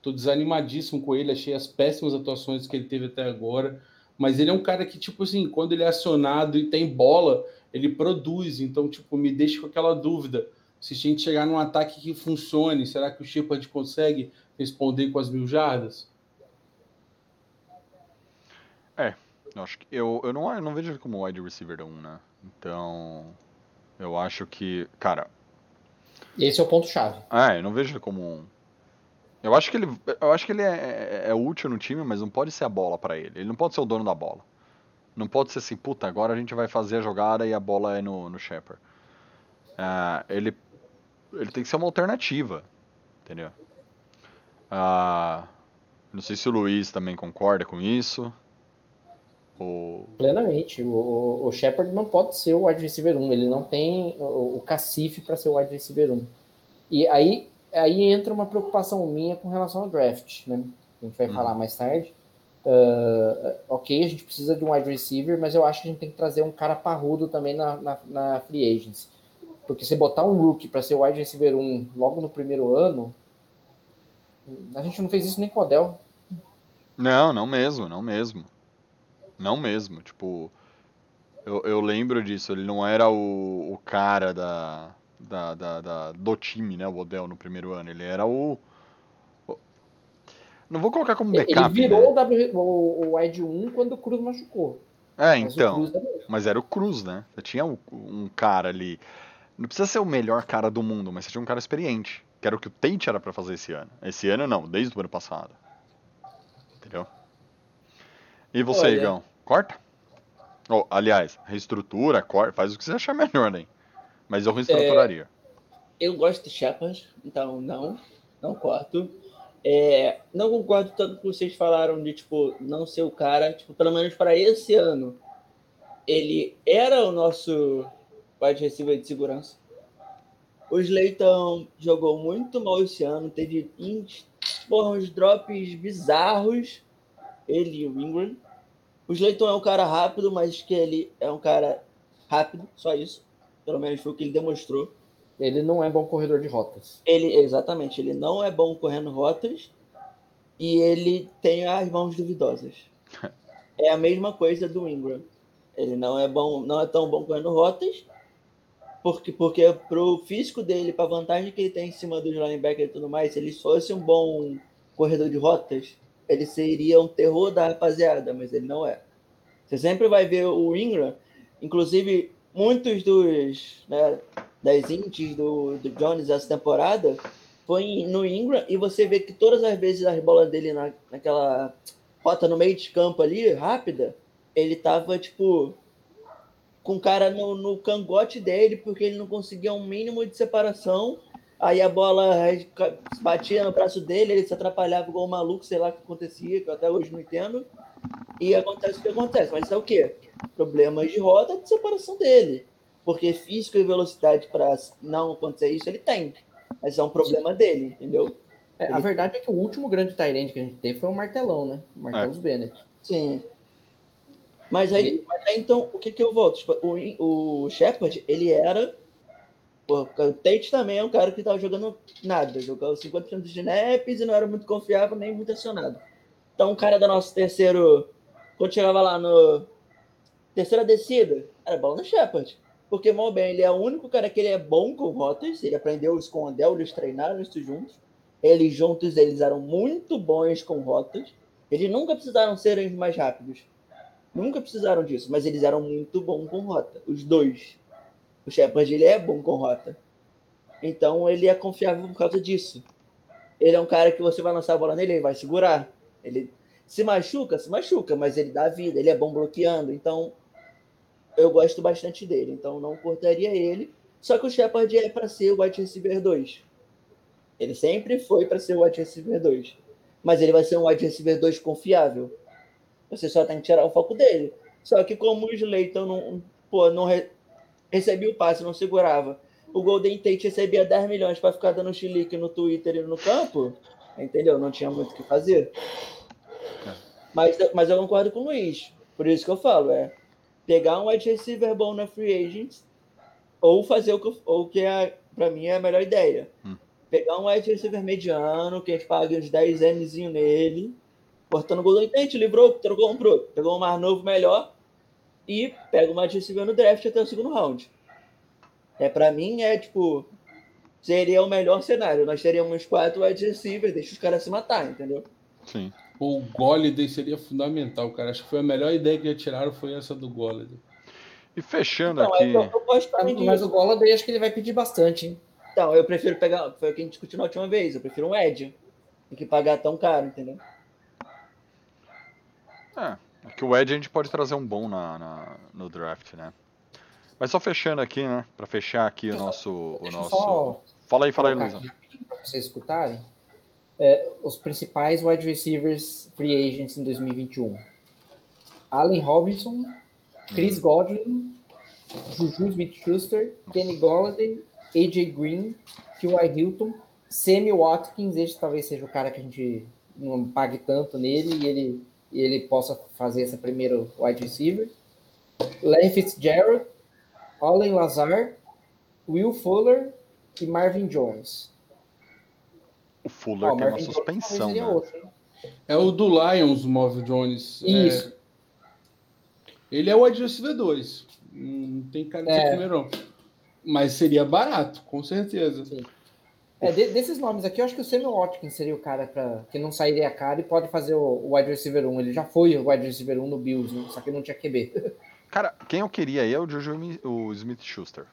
tô desanimadíssimo com ele. Achei as péssimas atuações que ele teve até agora. Mas ele é um cara que, tipo assim, quando ele é acionado e tem bola, ele produz. Então, tipo, me deixa com aquela dúvida se a gente chegar num ataque que funcione, será que o Shepard consegue responder com as mil jardas? É, eu acho que eu, eu, não, eu não vejo ele como wide receiver 1, né? Então, eu acho que, cara. Esse é o ponto-chave. É, eu não vejo ele como um. Eu acho que ele, eu acho que ele é, é, é útil no time, mas não pode ser a bola para ele. Ele não pode ser o dono da bola. Não pode ser assim, puta, agora a gente vai fazer a jogada e a bola é no, no Shepard. Uh, ele ele tem que ser uma alternativa, entendeu? Ah, não sei se o Luiz também concorda com isso. Ou... Plenamente. O, o Shepard não pode ser o wide receiver 1. Ele não tem o, o cacife para ser o wide receiver 1. E aí, aí entra uma preocupação minha com relação ao draft, né? A gente vai hum. falar mais tarde. Uh, ok, a gente precisa de um wide receiver, mas eu acho que a gente tem que trazer um cara parrudo também na, na, na free agency. Porque se botar um rookie para ser wide receiver 1 logo no primeiro ano, a gente não fez isso nem com o Odell. Não, não mesmo, não mesmo. Não mesmo. Tipo, eu, eu lembro disso. Ele não era o, o cara da, da, da, da, do time, né? O Odell no primeiro ano. Ele era o. o não vou colocar como backup. Ele virou né? o, o, wide 1 quando o Cruz machucou. É, mas então. Mas era o Cruz, né? Você tinha um, um cara ali. Não precisa ser o melhor cara do mundo, mas você tinha um cara experiente. Que era o que o Tate era para fazer esse ano. Esse ano não, desde o ano passado. Entendeu? E você, Olha... Igão? Corta? Oh, aliás, reestrutura, corta, faz o que você achar melhor, né? Mas eu reestruturaria. É, eu gosto de Shepard, então não, não corto. É, não concordo tanto com vocês falaram de tipo não ser o cara, tipo, pelo menos para esse ano. Ele era o nosso wide receiver de segurança. O Slayton jogou muito mal esse ano, teve porra, uns drops bizarros. Ele e o Ingram. O Slayton é um cara rápido, mas que ele é um cara rápido, só isso. Pelo menos foi o que ele demonstrou. Ele não é bom corredor de rotas. Ele, exatamente, ele não é bom correndo rotas e ele tem as mãos duvidosas. é a mesma coisa do Ingram. Ele não é bom, não é tão bom correndo rotas porque, porque pro físico dele, para a vantagem que ele tem em cima dos linebackers e tudo mais, se ele fosse um bom corredor de rotas, ele seria um terror da rapaziada, mas ele não é. Você sempre vai ver o Ingram, inclusive muitos dos né, das ints do, do Jones essa temporada foi no Ingram e você vê que todas as vezes as bolas dele na, naquela rota no meio de campo ali, rápida, ele tava tipo com o cara no, no cangote dele, porque ele não conseguia um mínimo de separação. Aí a bola batia no braço dele, ele se atrapalhava igual um maluco, sei lá o que acontecia, que eu até hoje não entendo. E acontece o que acontece. Mas é o quê? Problemas de roda de separação dele. Porque físico e velocidade para não acontecer isso, ele tem. Mas é um problema dele, entendeu? É, ele... A verdade é que o último grande Tyrande que a gente teve foi o Martelão, né? O Martelos é. Bennett. Sim. Mas aí, mas aí, então, o que que eu volto? Tipo, o, o Shepard, ele era. Pô, o Tate também é um cara que tava jogando nada, jogou 50% de snaps e não era muito confiável nem muito acionado. Então, o cara da nosso terceiro. Quando chegava lá no. Terceira descida, era bola no Shepard. Porque, mal bem, ele é o único cara que ele é bom com rotas, ele aprendeu isso com o Andel, eles treinaram isso juntos. Eles juntos, eles eram muito bons com rotas. Eles nunca precisaram ser os mais rápidos Nunca precisaram disso, mas eles eram muito bons com rota, os dois. O Shepard ele é bom com rota. Então ele é confiável por causa disso. Ele é um cara que você vai lançar a bola nele, ele vai segurar. Ele se machuca, se machuca, mas ele dá vida, ele é bom bloqueando. Então eu gosto bastante dele. Então não cortaria ele. Só que o Shepard é para ser o wide receiver 2. Ele sempre foi para ser o wide receiver 2. Mas ele vai ser um wide receiver 2 confiável. Você só tem que tirar o foco dele. Só que como o Slayton não, pô, não. Recebia o passe, não segurava. O Golden Tate recebia 10 milhões para ficar dando chilique no Twitter e no campo, entendeu? Não tinha muito o que fazer. Mas, mas eu concordo com o Luiz. Por isso que eu falo, é pegar um wide receiver bom na free agents ou fazer o que, ou que é, para mim é a melhor ideia. Hum. Pegar um wide receiver mediano, que a gente paga uns 10 Mzinho nele, cortando o Golden Tate, livrou, trocou um pro outro. Pegou um mais novo, melhor, e pega o wide receiver no draft até o segundo round. É, para mim, é tipo, seria o melhor cenário. Nós teríamos quatro wide receivers, deixa os caras se matar, entendeu? Sim. O Golladay seria fundamental, cara. Acho que foi a melhor ideia que tiraram foi essa do Golladay. E fechando Então, aqui. eu, eu gosto também Mas disso. o Golladay acho que ele vai pedir bastante, hein? Então, eu prefiro pegar, foi o que a gente discutiu na última vez, eu prefiro um Ed do que pagar tão caro, entendeu? É, é que o Ed a gente pode trazer um bom na, na- no draft, né? Mas só fechando aqui, né? Pra fechar aqui o nosso. O nosso... só Fala aí, fala aí, Luizão. pra vocês escutarem. É, os principais wide receivers free agents em 2021. Allen Robinson, Chris Godwin, Juju Smith-Schuster, Kenny Golladay, AJ Green, T.Y. Hilton, Sammy Watkins, esse talvez seja o cara que a gente não pague tanto nele e ele, e ele possa fazer essa primeiro wide receiver. Larry Fitzgerald, Allen Lazar, Will Fuller e Marvin Jones. O Fuller Ó, tem uma Marvin Jones suspensão, né? outro? É o do Lions, o Marvin Jones. É, Isso. ele é o wide receiver 2. Não tem cara de ser É. primeiro, não. Mas seria barato, com certeza. Sim. É, de- desses nomes aqui, eu acho que o Samuel Watkins seria o cara pra, que não sairia caro e pode fazer o, o wide receiver 1. Ele já foi o wide receiver 1 no Bills, né? só que não tinha QB. Cara, quem eu queria aí é o Juju Mi- o Smith Schuster.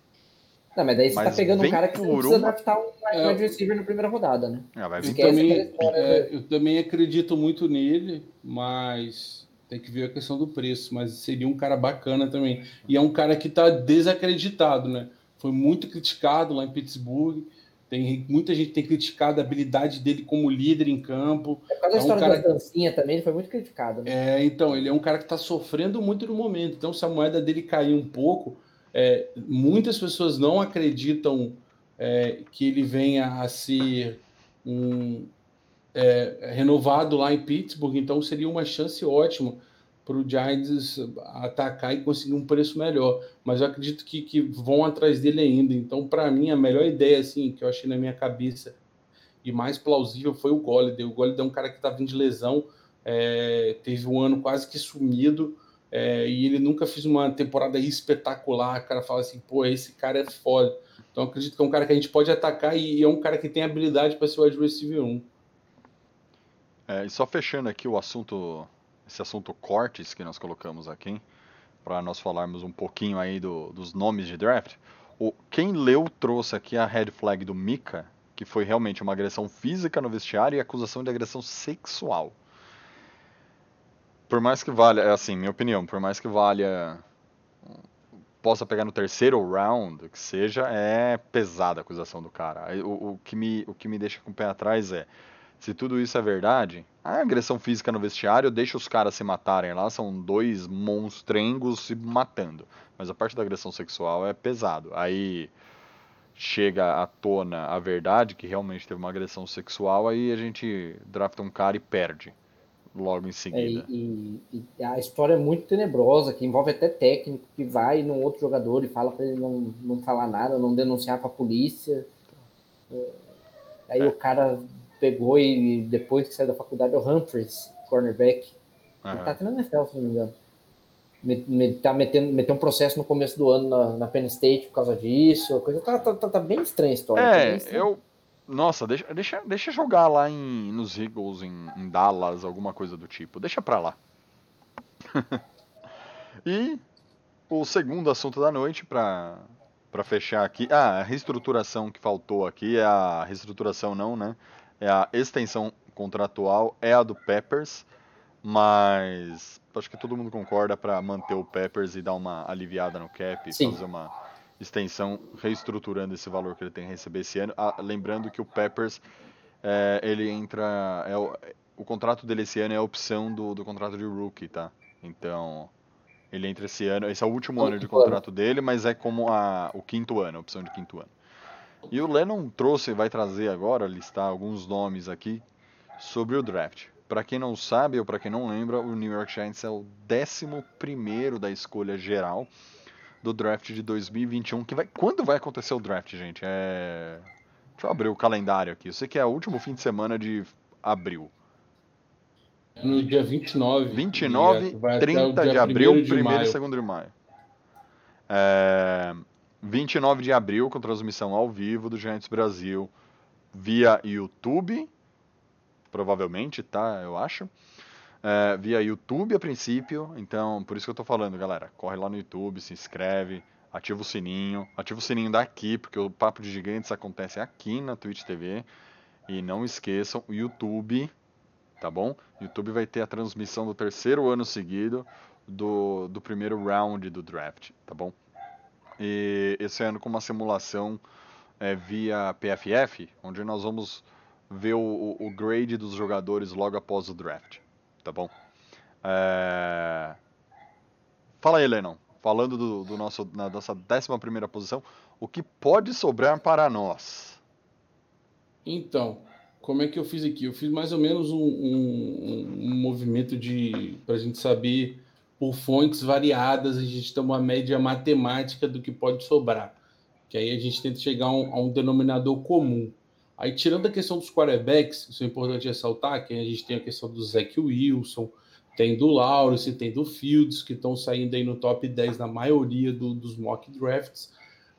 Não, mas daí você Mas tá pegando um cara que você não precisa uma- draftar um É. wide receiver na primeira rodada, né? Ah, vai Eu vir Esquece também, é, eu também acredito muito nele, mas tem que ver a questão do preço. Mas seria um cara bacana também. E é um cara que está desacreditado, né? Foi muito criticado lá em Pittsburgh. Tem, muita gente tem criticado a habilidade dele como líder em campo. É por causa da É um história cara da dancinha também, ele foi muito criticado, né? É, então, ele é um cara que está sofrendo muito no momento. Então, se a moeda dele cair um pouco, é, muitas pessoas não acreditam é, que ele venha a ser um, é, renovado lá em Pittsburgh. Então, seria uma chance ótima para o Giants atacar e conseguir um preço melhor. Mas eu acredito que, que vão atrás dele ainda. Então, para mim, a melhor ideia assim, que eu achei na minha cabeça e mais plausível foi o Golladay. O Golladay é um cara que está vindo de lesão, é, teve um ano quase que sumido, é, e ele nunca fez uma temporada espetacular. O cara fala assim, pô, esse cara é foda. Então eu acredito que é um cara que a gente pode atacar e é um cara que tem habilidade para ser o wide receiver 1. É, e só fechando aqui o assunto, esse assunto cortes que nós colocamos aqui, para nós falarmos um pouquinho aí do- dos nomes de draft. O, quem leu trouxe aqui a red flag do Mika, que foi realmente uma agressão física no vestiário e acusação de agressão sexual. Por mais que valha, é assim, minha opinião, por mais que valha possa pegar no terceiro round, que seja, é pesada a acusação do cara. O, o que me, o que me deixa com o pé atrás é, se tudo isso é verdade, a agressão física no vestiário deixa os caras se matarem lá, são dois monstrengos se matando. Mas a parte da agressão sexual é pesado. Aí chega à tona a verdade, que realmente teve uma agressão sexual, aí a gente drafta um cara e perde logo em É, seguida. e, e- e a história é muito tenebrosa, que envolve até técnico que vai num outro jogador e fala para ele não, não falar nada, não denunciar para a polícia. É, Aí o cara pegou e depois que saiu da faculdade, é o Humphreys, cornerback, ele Aham. tá até na NFL, se não me engano. Me, me- tá metendo, meteu um processo no começo do ano na, na Penn State por causa disso. Coisa tá, tá, tá- tá bem estranha a história. tá É, estranha. eu. Nossa, deixa, deixa, deixa jogar lá em, nos Eagles, em, em Dallas, alguma coisa do tipo. Deixa pra lá. e o segundo assunto da noite, pra, pra fechar aqui. Ah, a reestruturação que faltou aqui é a reestruturação, não, né? É a extensão contratual, é a do Peppers, mas acho que todo mundo concorda pra manter o Peppers e dar uma aliviada no cap, Sim. fazer uma extensão reestruturando esse valor que ele tem que receber esse ano. Ah, lembrando que o Peppers, é, ele entra. É o, o contrato dele esse ano é a opção do, do contrato de rookie, tá? Então, Ele entra esse ano, esse é o último É ano de ano. contrato dele, mas é como a, o quinto ano, a opção de quinto ano. E o Lennon trouxe, vai trazer agora, listar alguns nomes aqui sobre o draft. Para quem não sabe ou para quem não lembra, o New York Giants é o 11 da escolha geral do draft de 2021. Que vai, quando vai acontecer o draft, gente? É, deixa eu abrir o calendário aqui. Eu sei que é o último fim de semana de abril. No dia 29. 29, e vai até o 30 de dia abril, 1º de 1 e maio. 2 de maio. É, 29 de abril, com transmissão ao vivo do Giants Brasil via YouTube, provavelmente, tá? Eu acho. É, via YouTube a princípio, então por isso que eu tô falando, galera. Corre lá no YouTube, se inscreve, ativa o sininho, ativa o sininho daqui, porque o Papo de Gigantes acontece aqui na Twitch TV. E não esqueçam, o YouTube, tá bom? YouTube vai ter a transmissão do terceiro ano seguido do, do primeiro round do draft, tá bom? E esse ano com uma simulação é, via PFF, onde nós vamos ver o, o- grade dos jogadores logo após o draft, tá bom? É, Fala aí, Lennon. Falando do, do nosso, na nossa 11 primeira posição, o que pode sobrar para nós? Então, como é que eu fiz aqui? Eu fiz mais ou menos um, um- um movimento de para a gente saber por fontes variadas, a gente tem uma média matemática do que pode sobrar. Que aí a gente tenta chegar a um, a um denominador comum. Aí, tirando a questão dos quarterbacks, isso é importante ressaltar, que a gente tem a questão do Zach Wilson, tem do Lawrence, tem do Fields, que estão saindo aí no top 10 na maioria do- dos mock drafts.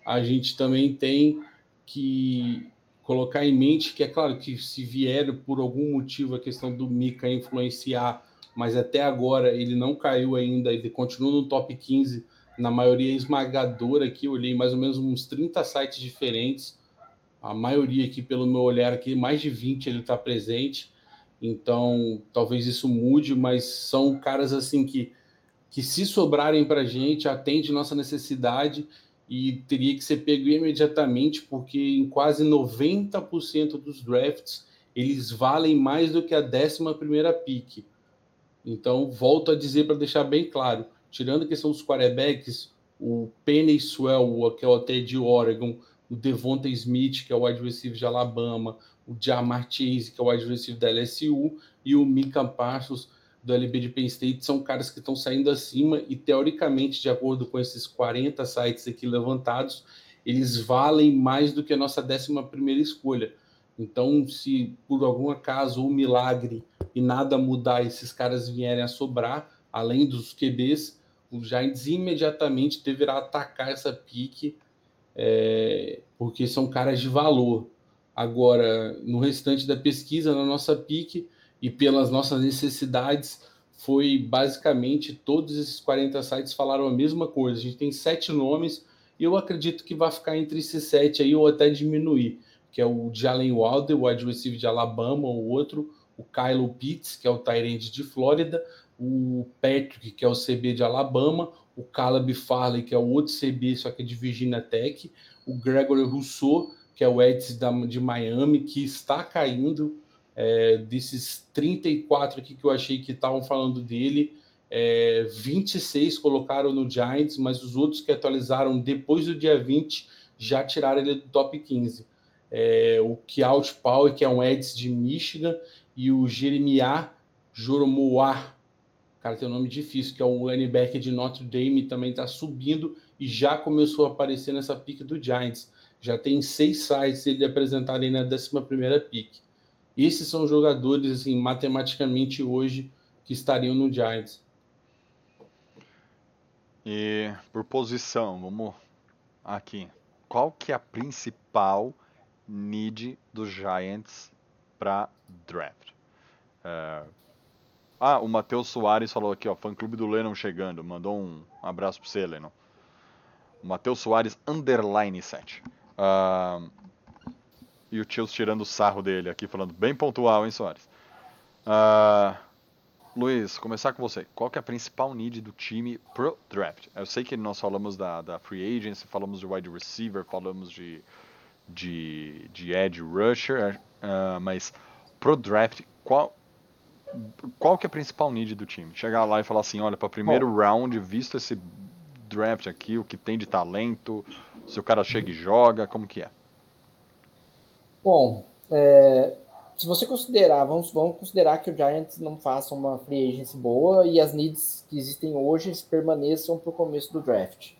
A gente também tem que colocar em mente que é claro que se vier por algum motivo a questão do Mika influenciar, mas até agora ele não caiu ainda, ele continua no top 15 na maioria esmagadora aqui, eu olhei mais ou menos uns 30 sites diferentes, a maioria aqui pelo meu olhar aqui, mais de 20 ele está presente, então talvez isso mude, mas são caras assim que, que se sobrarem para a gente, atende nossa necessidade e teria que ser pego imediatamente, porque em quase 90% dos drafts eles valem mais do que a 11 primeira pick. Então, volto a dizer para deixar bem claro, tirando a questão dos quarterbacks, o Penny Swell, que é o até de Oregon, o Devonta Smith, que é o wide receiver de Alabama, o Jamar Chase, que é o wide receiver da LSU, e o Mika Parsons, do LB de Penn State, são caras que estão saindo acima e, teoricamente, de acordo com esses 40 sites aqui levantados, eles valem mais do que a nossa 11 primeira escolha. Então, se por algum acaso ou milagre e nada mudar, esses caras vierem a sobrar, além dos QBs, o Giants imediatamente deverá atacar essa pique, é, porque são caras de valor. Agora, no restante da pesquisa, na nossa pique e pelas nossas necessidades, foi basicamente todos esses 40 sites falaram a mesma coisa. A gente tem sete nomes e eu acredito que vai ficar entre esses sete aí ou até diminuir, que é o Jalen Wilder, o wide receiver de Alabama, o outro, o Kylo Pitts, que é o Tyrande de Flórida, o Patrick, que é o CB de Alabama, o Caleb Farley, que é o outro CB, só que é de Virginia Tech, o Gregory Rousseau, que é o Eds da, de Miami, que está caindo. É, desses 34 aqui que eu achei que estavam falando dele, é, 26 colocaram no Giants, mas os outros que atualizaram depois do dia 20 já tiraram ele do top 15. É, o Kyaut Power, que é um Eds de Michigan, e o Jeremiah Joromoa, cara, tem um nome difícil, que é um linebacker de Notre Dame, também está subindo e já começou a aparecer nessa pique do Giants. Já tem seis sites ele apresentarem na 11 primeira pique. Esses são jogadores, assim, matematicamente hoje, que estariam no Giants. E por posição, vamos aqui. Qual que é a principal need dos Giants para draft? É, Ah, o Matheus Soares falou aqui, ó, fã clube do Lennon chegando, mandou um abraço para você, Lennon. Matheus Soares underline 7. Ah, e o Tios tirando o sarro dele aqui, falando bem pontual, hein, Soares? Ah, Luiz, começar com você. Qual que é a principal need do time pro draft? Eu sei que nós falamos da, da free agency, falamos de wide receiver, falamos de, de, de edge rusher, ah, mas pro draft, qual, qual que é a principal need do time? Chegar lá e falar assim, olha, para primeiro round, visto esse draft aqui, o que tem de talento, se o cara chega e joga, como que é? Bom, é, se você considerar, vamos, vamos considerar que o Giants não faça uma free agency boa e as needs que existem hoje permaneçam para o começo do draft.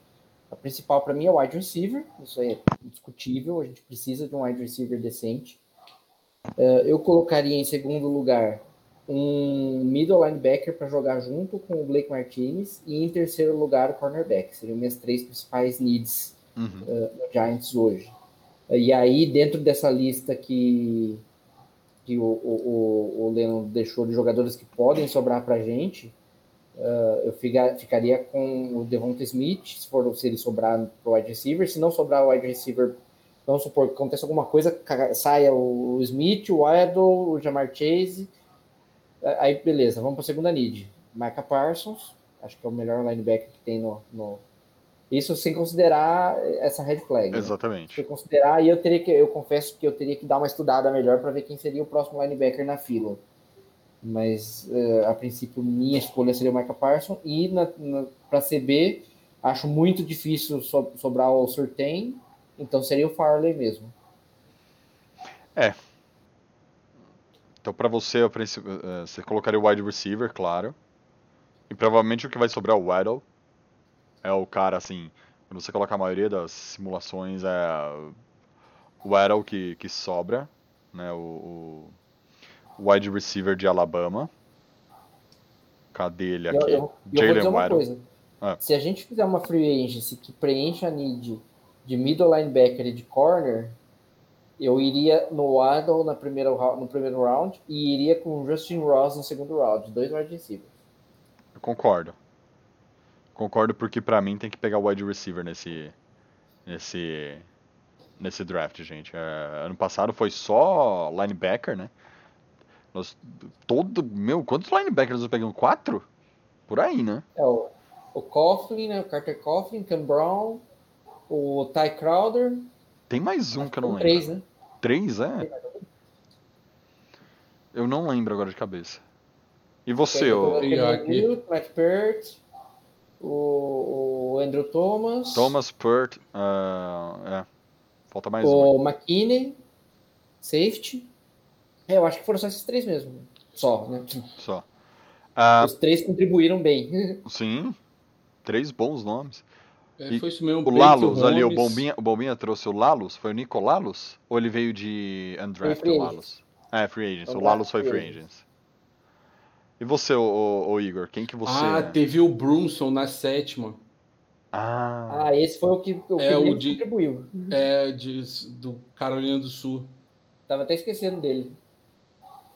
A principal para mim é o wide receiver, isso é indiscutível, a gente precisa de um wide receiver decente. Uh, eu colocaria em segundo lugar um middle linebacker para jogar junto com o Blake Martinez e em terceiro lugar o cornerback. Seriam minhas três principais needs uhum. uh, no Giants hoje. Uh, e aí, dentro dessa lista que, que o, o, o Lennon deixou de jogadores que podem sobrar para a gente, uh, eu fica, ficaria com o Devonta Smith, se, for, se ele sobrar para o wide receiver. Se não sobrar o wide receiver, vamos supor que aconteça alguma coisa, saia o Smith, o Waddle, o Jamar Chase Aí, beleza, vamos para a segunda need. Micah Parsons, acho que é o melhor linebacker que tem no, no... Isso sem considerar essa red flag. Né? Exatamente. Se considerar, e eu teria que, eu confesso que eu teria que dar uma estudada melhor para ver quem seria o próximo linebacker na fila. Mas uh, a princípio minha escolha seria o Micah Parsons e para CB acho muito difícil so, sobrar o Surtain, então seria o Farley mesmo. É, então, para você, eh, você colocaria o wide receiver, claro. E provavelmente o que vai sobrar é o Waddle. É o cara, assim, quando você coloca a maioria das simulações, é o Waddle que, que sobra, né? O, o wide receiver de Alabama. Cadê ele aqui? Eu, eu, eu Jalen Waddle. Ah. Se a gente fizer uma free agency que preencha a need de middle linebacker e de corner, eu iria no Waddle na primeira, no primeiro round e iria com Justin Ross no segundo round, dois wide receivers. Eu concordo. Concordo porque para mim tem que pegar o wide receiver nesse nesse nesse draft, gente. É, ano passado foi só linebacker, né? Nós, todo, meu, quantos linebackers eu peguei? Quatro? Por aí, né? É, o, o Coughlin, né? O Carter Coughlin, Cam Brown, o Ty Crowder. Tem mais um que eu não lembro. Três, né? Três, é? Eu não lembro agora de cabeça. E você, o. o Matt Pert, o, o Andrew Thomas. Thomas Pert, uh, é. Falta mais o um. O McKinney, safety. É, eu acho que foram só esses três mesmo. Só, né? Só. Uh, Os três contribuíram bem. Sim, três bons nomes. É, foi isso mesmo. O Lalos ali, o Bombinha, o Bombinha trouxe o Lalos? Foi o Nico Lalos? Ou ele veio de Undrafted Lalos? É, Free Agents. O Lalos foi Free Agents. E você, o, o, Igor, quem que você... Ah, teve o Brunson na sétima. Ah, ah esse foi o que, o é, que o de, contribuiu. É, de, do Carolina do Sul. Tava até esquecendo dele.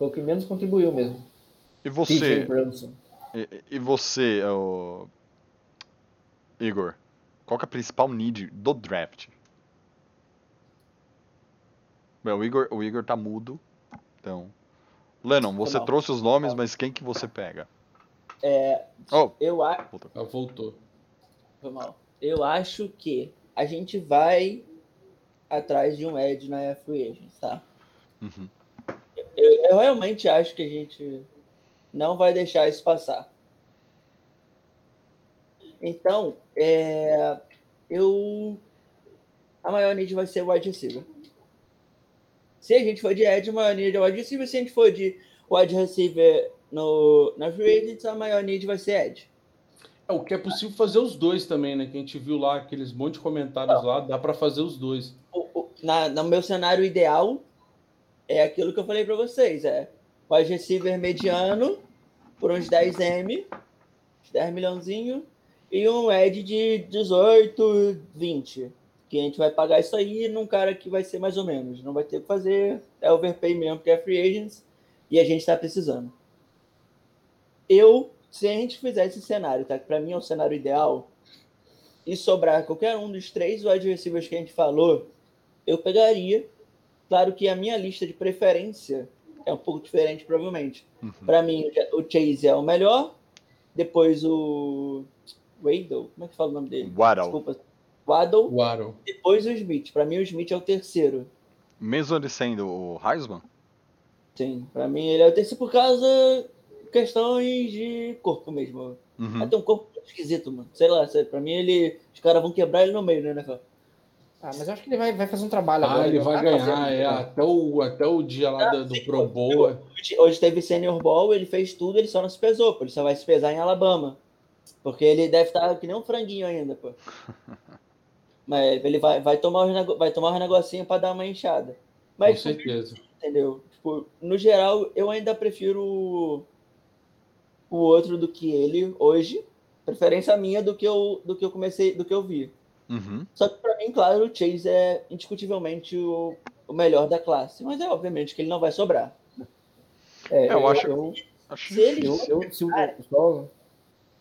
Foi o que menos contribuiu mesmo. E você... E, e, você, o... Igor? Qual é a principal need do draft? Bem, o Igor, o Igor tá mudo. Então. Lennon, você trouxe os nomes, mas quem que você pega? É, oh, eu acho. Voltou. Ah, voltou. Foi mal. Eu acho que a gente vai atrás de um Ed na Free Agents, tá? Uhum. Eu, eu realmente acho que a gente não vai deixar isso passar. Então, é, eu. A maior need vai ser o wide receiver. Se a gente for de Ed, a maior need é wide receiver. Se a gente for de wide receiver no, na free agents, a maior need vai ser Ed. É, o que é possível fazer os dois também, né? Que a gente viu lá aqueles monte de comentários Não. lá, dá para fazer os dois. O, o, na, no meu cenário ideal, é aquilo que eu falei para vocês: é wide receiver mediano por uns 10M, 10 milhãozinho, e um Ed de 18, 20. Que a gente vai pagar isso aí num cara que vai ser mais ou menos. Não vai ter o que fazer, é overpay mesmo, porque é free agents e a gente está precisando. Eu, se a gente fizer esse cenário, tá? Que para mim é o cenário ideal, e sobrar qualquer um dos três wide receivers que a gente falou, eu pegaria. Claro que a minha lista de preferência é um pouco diferente, provavelmente. Uhum. Para mim, o Chase é o melhor, depois o Waddle, como é que fala o nome dele? Waddle. Desculpa. Waddle. Waddle. Depois o Smith. Para mim, o Smith é o terceiro. Mesmo ele sendo o Heisman? Sim, para mim ele é o terceiro por causa questões de corpo mesmo. Uhum. Vai ter um corpo esquisito, mano. Sei lá, pra mim ele. Os caras vão quebrar ele no meio, né, NFL? Ah, mas eu acho que ele vai, vai fazer um trabalho Ah, agora. ele não vai tá ganhar, é. né? Até o, até o dia lá Ah, do, do Pro. Bowl. é. Hoje, hoje teve Senior Ball, ele fez tudo, ele só não se pesou, pô. Ele só vai se pesar em Alabama. Porque ele deve estar que nem um franguinho ainda, pô. Mas ele vai, vai, tomar, os vai tomar os negocinhos pra dar uma inchada. Com Mas, certeza. entendeu? Tipo, no geral, eu ainda prefiro o- o outro do que ele hoje. Preferência minha do que eu, do que eu comecei, do que eu vi. Uhum. Só que pra mim, claro, o Chase é indiscutivelmente o, o melhor da classe. Mas é obviamente que ele não vai sobrar. É, Eu acho- Eu, Acho Se ele- eu, eu, se o, só,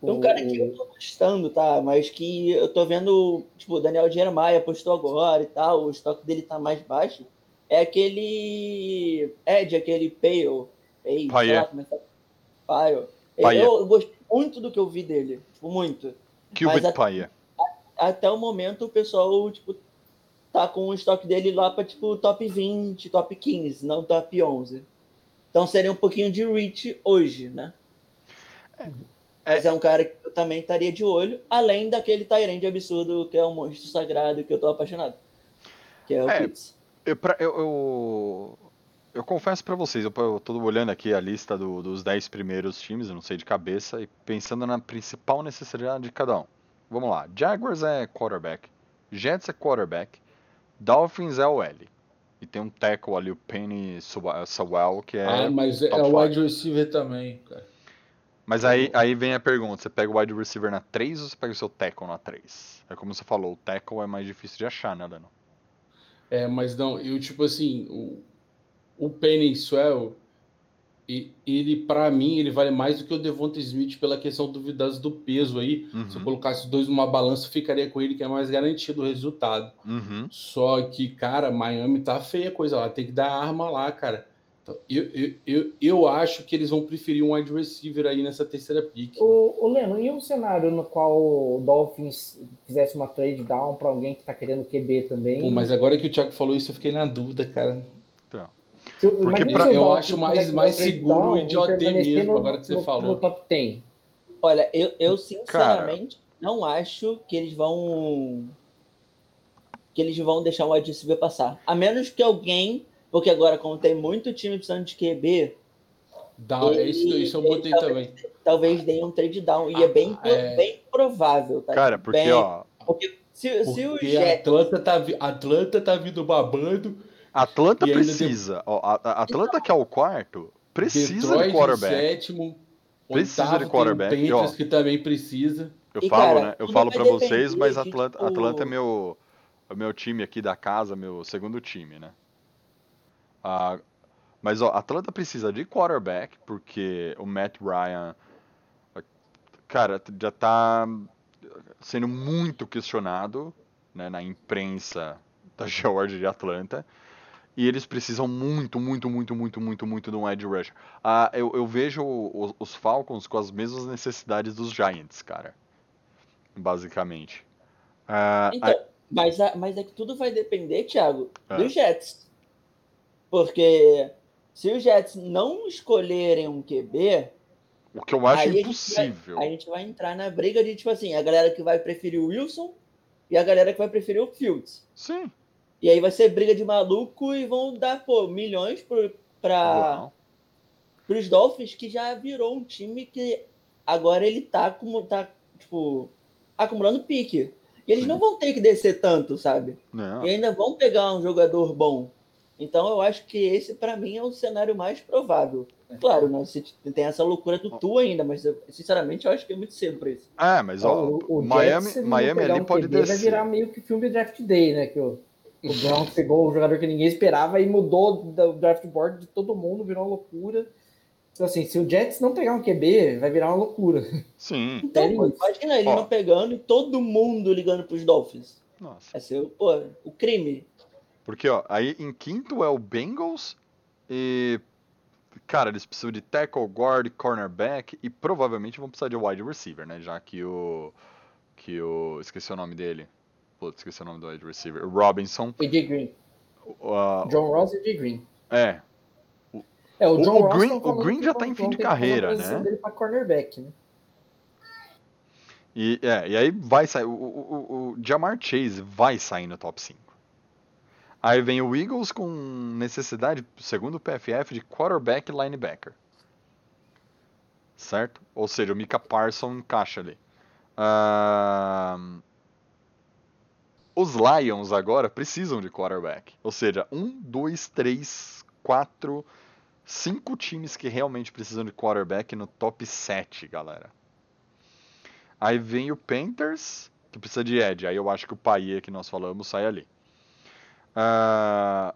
Tem um o- cara que eu tô gostando, tá? Mas que eu tô vendo, tipo, o Daniel Jeremiah postou agora e tal, o estoque dele tá mais baixo. É aquele Ed, aquele Pale. Pale, como é é. Pale. Paia. Eu, eu gostei muito do que eu vi dele. Tipo, muito. Cubit Paia. Até o momento o pessoal, tipo, tá com o estoque dele lá pra, tipo, top 20, top 15, não top 11. Então seria um pouquinho de reach hoje, né? Mas é um cara que eu também estaria de olho, além daquele Tyrande absurdo que é um monstro sagrado que eu tô apaixonado. Que é o É. Pitts. Eu, eu, eu, eu confesso pra vocês, eu, eu tô olhando aqui a lista do- dos 10 primeiros times, eu não sei de cabeça, e pensando na principal necessidade de cada um. Vamos lá. Jaguars é quarterback, Jets é quarterback, Dolphins é o L. E tem um tackle ali, o Penny Sewell, que é. ah, mas é, o wide receiver também, cara. Mas aí, aí vem a pergunta: você pega o wide receiver na 3 ou você pega o seu tackle na 3? É como você falou, o tackle é mais difícil de achar, né, Dano? É, mas não, eu tipo assim, o, o Penny Swell, e- ele pra mim, ele vale mais do que o Devonta Smith pela questão duvidosa do peso aí. Se eu Uhum. colocasse os dois numa balança, eu ficaria com ele que é mais garantido o resultado. Uhum. Só que, cara, Miami tá feia a coisa lá, tem que dar arma lá, cara. Então, eu, eu, eu, eu acho que eles vão preferir um wide receiver aí nessa terceira pick. O, o Leno, e um cenário no qual o Dolphins fizesse uma trade down para alguém que tá querendo QB também? Pô, mas agora que o Thiago falou isso, eu fiquei na dúvida, cara. Se- porque pra- eu acho mais- uma mais seguro o idiotê mesmo, no- agora que você no- falou. No top 10. Olha, eu, eu sinceramente não acho que eles vão. que eles vão deixar o wide receiver passar. A menos que alguém. Porque agora, como tem muito time precisando de QB, Dá, é isso, isso eu botei também. talvez dê um trade down. E é bem, Ah, é. bem provável, tá? Cara, porque, Bem- ó, Porque se, se o Porque Jets. Atlanta tá, Atlanta tá vindo babando. Atlanta precisa. Ó, a- a- Atlanta, que é o quarto, precisa Detroit de quarterback. sétimo. Precisa oitavo de tem quarterback. E, ó, que também precisa. Eu E, falo, cara, né? Eu falo vai pra vocês, mas Atlanta, tipo- Atlanta é meu, é meu time aqui da casa, meu segundo time, né? Ah, mas, ó, Atlanta precisa de quarterback, porque o Matt Ryan, cara, já tá sendo muito questionado, né, na imprensa da Georgia de Atlanta. E eles precisam muito, muito, muito, muito, muito, muito de um edge rusher. Ah, eu, eu vejo o- os Falcons com as mesmas necessidades dos Giants, cara. Basicamente. Ah, Então, mas, a- mas é que tudo vai depender, Thiago, É. dos Jets. Porque se os Jets não escolherem um QB, o que eu acho aí a gente impossível. vai- a gente vai entrar na briga de, tipo assim, a galera que vai preferir o Wilson e a galera que vai preferir o Fields. Sim. E aí vai ser briga de maluco e vão dar, pô, milhões para Bom, os Dolphins, que já virou um time que agora ele tá, como, tá tipo, acumulando pique. E eles Sim. não vão ter que descer tanto, sabe? não. E ainda vão pegar um jogador bom. Então eu acho que esse, pra mim, é o cenário mais provável. Claro, né? Você tem essa loucura do Tu ainda, mas eu, sinceramente eu acho que é muito cedo pra isso. É, mas ó, o, o Miami, Jets, se ele não Miami ali um pode QB, Vai descer. virar meio que filme Draft Day, né? Que o, o Brown pegou o jogador que ninguém esperava e mudou o draft board de todo mundo, virou uma loucura. Então, assim, se o Jets não pegar um QB, vai virar uma loucura. Sim. Então, pô, isso? imagina ele Ó. não pegando e todo mundo ligando pros Dolphins. Nossa. Vai ser, pô, o crime. Porque, ó, aí em quinto é o Bengals e. Cara, eles precisam de tackle, guard, cornerback e provavelmente vão precisar de wide receiver, né? Já que o. Que o. Esqueci o nome dele. Putz, esqueci o nome do wide receiver. Robinson. AJ Green. uh, John Ross e AJ Green. é. O, É, o, O- John o Ross Green- o Green já tá em fim de carreira, né? dele pra cornerback, né? E, é, e aí vai sair. O, o, o- o Jamar Chase vai sair no top 5. Aí vem o Eagles com necessidade, segundo o PFF, de quarterback e linebacker. Certo? Ou seja, o Mika Parson encaixa ali. Ahn, os Lions agora precisam de quarterback. Ou seja, um, dois, três, quatro, cinco times que realmente precisam de quarterback no top 7, galera. Aí vem o Panthers, que precisa de Ed. Aí eu acho que o Paia que nós falamos sai ali. Ah,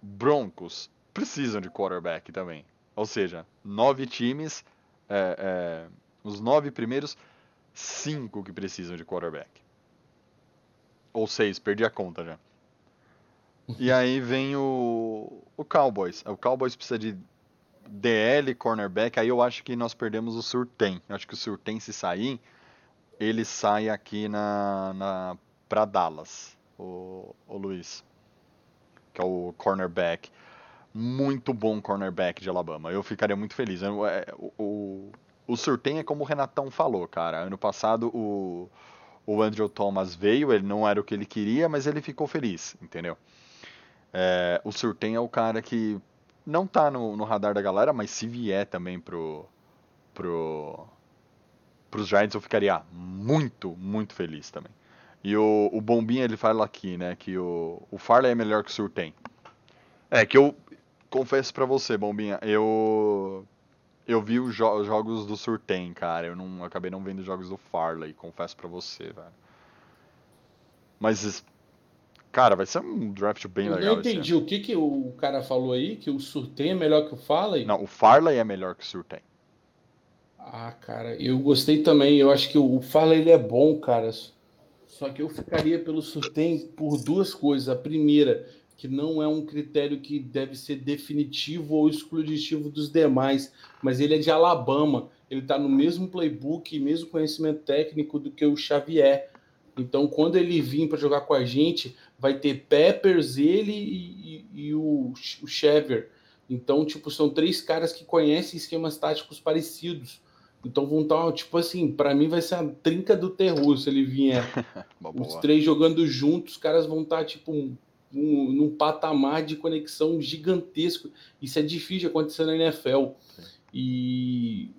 Broncos precisam de quarterback também. Ou seja, nove times, é, é, os nove primeiros, cinco que precisam de quarterback. Ou seis, perdi a conta já. E aí vem o, o Cowboys. O Cowboys precisa de DL, cornerback. Aí eu acho que nós perdemos o Surtem. Eu acho que o Surtem, se sair, ele sai aqui na, na para Dallas, o, o Luiz, que é o cornerback. Muito bom cornerback de Alabama. Eu ficaria muito feliz. É, O, o, o Surtain é como o Renatão falou, cara. Ano passado o, o Andrew Thomas veio, ele não era o que ele queria, mas ele ficou feliz, entendeu? É, o Surtain é o cara que não tá no, no radar da galera, mas se vier também pro, pro, pros Giants, eu ficaria muito, muito feliz também. E o, o Bombinha, ele fala aqui, né, que o, o Farley é melhor que o Surtain. É, que eu confesso pra você, Bombinha, eu eu vi os, jo- os jogos do Surtain, cara, eu não eu acabei não vendo os jogos do Farley, confesso pra você, velho. Mas, cara, vai ser um draft bem Eu legal esse entendi o que, que o cara falou aí, que o Surtem é melhor que o ano. Não, o Farley é melhor que o Surtain. Ah, cara, eu gostei também. Eu acho que o Fala ele é bom, cara. Só que eu ficaria pelo Surtem por duas coisas. A primeira, que não é um critério que deve ser definitivo ou exclusivo dos demais, mas ele é de Alabama. Ele está no mesmo playbook, mesmo conhecimento técnico do que o Xavier. Então, quando ele vir para jogar com a gente, vai ter Peppers, ele e, e- e o, o Xavier. Então, tipo, são três caras que conhecem esquemas táticos parecidos. Então vão estar, tipo assim, para mim vai ser a trinca do terror se ele vier. Os três jogando juntos, os caras vão estar, tipo, um, um- num patamar de conexão gigantesco. Isso é difícil de acontecer na NFL. E.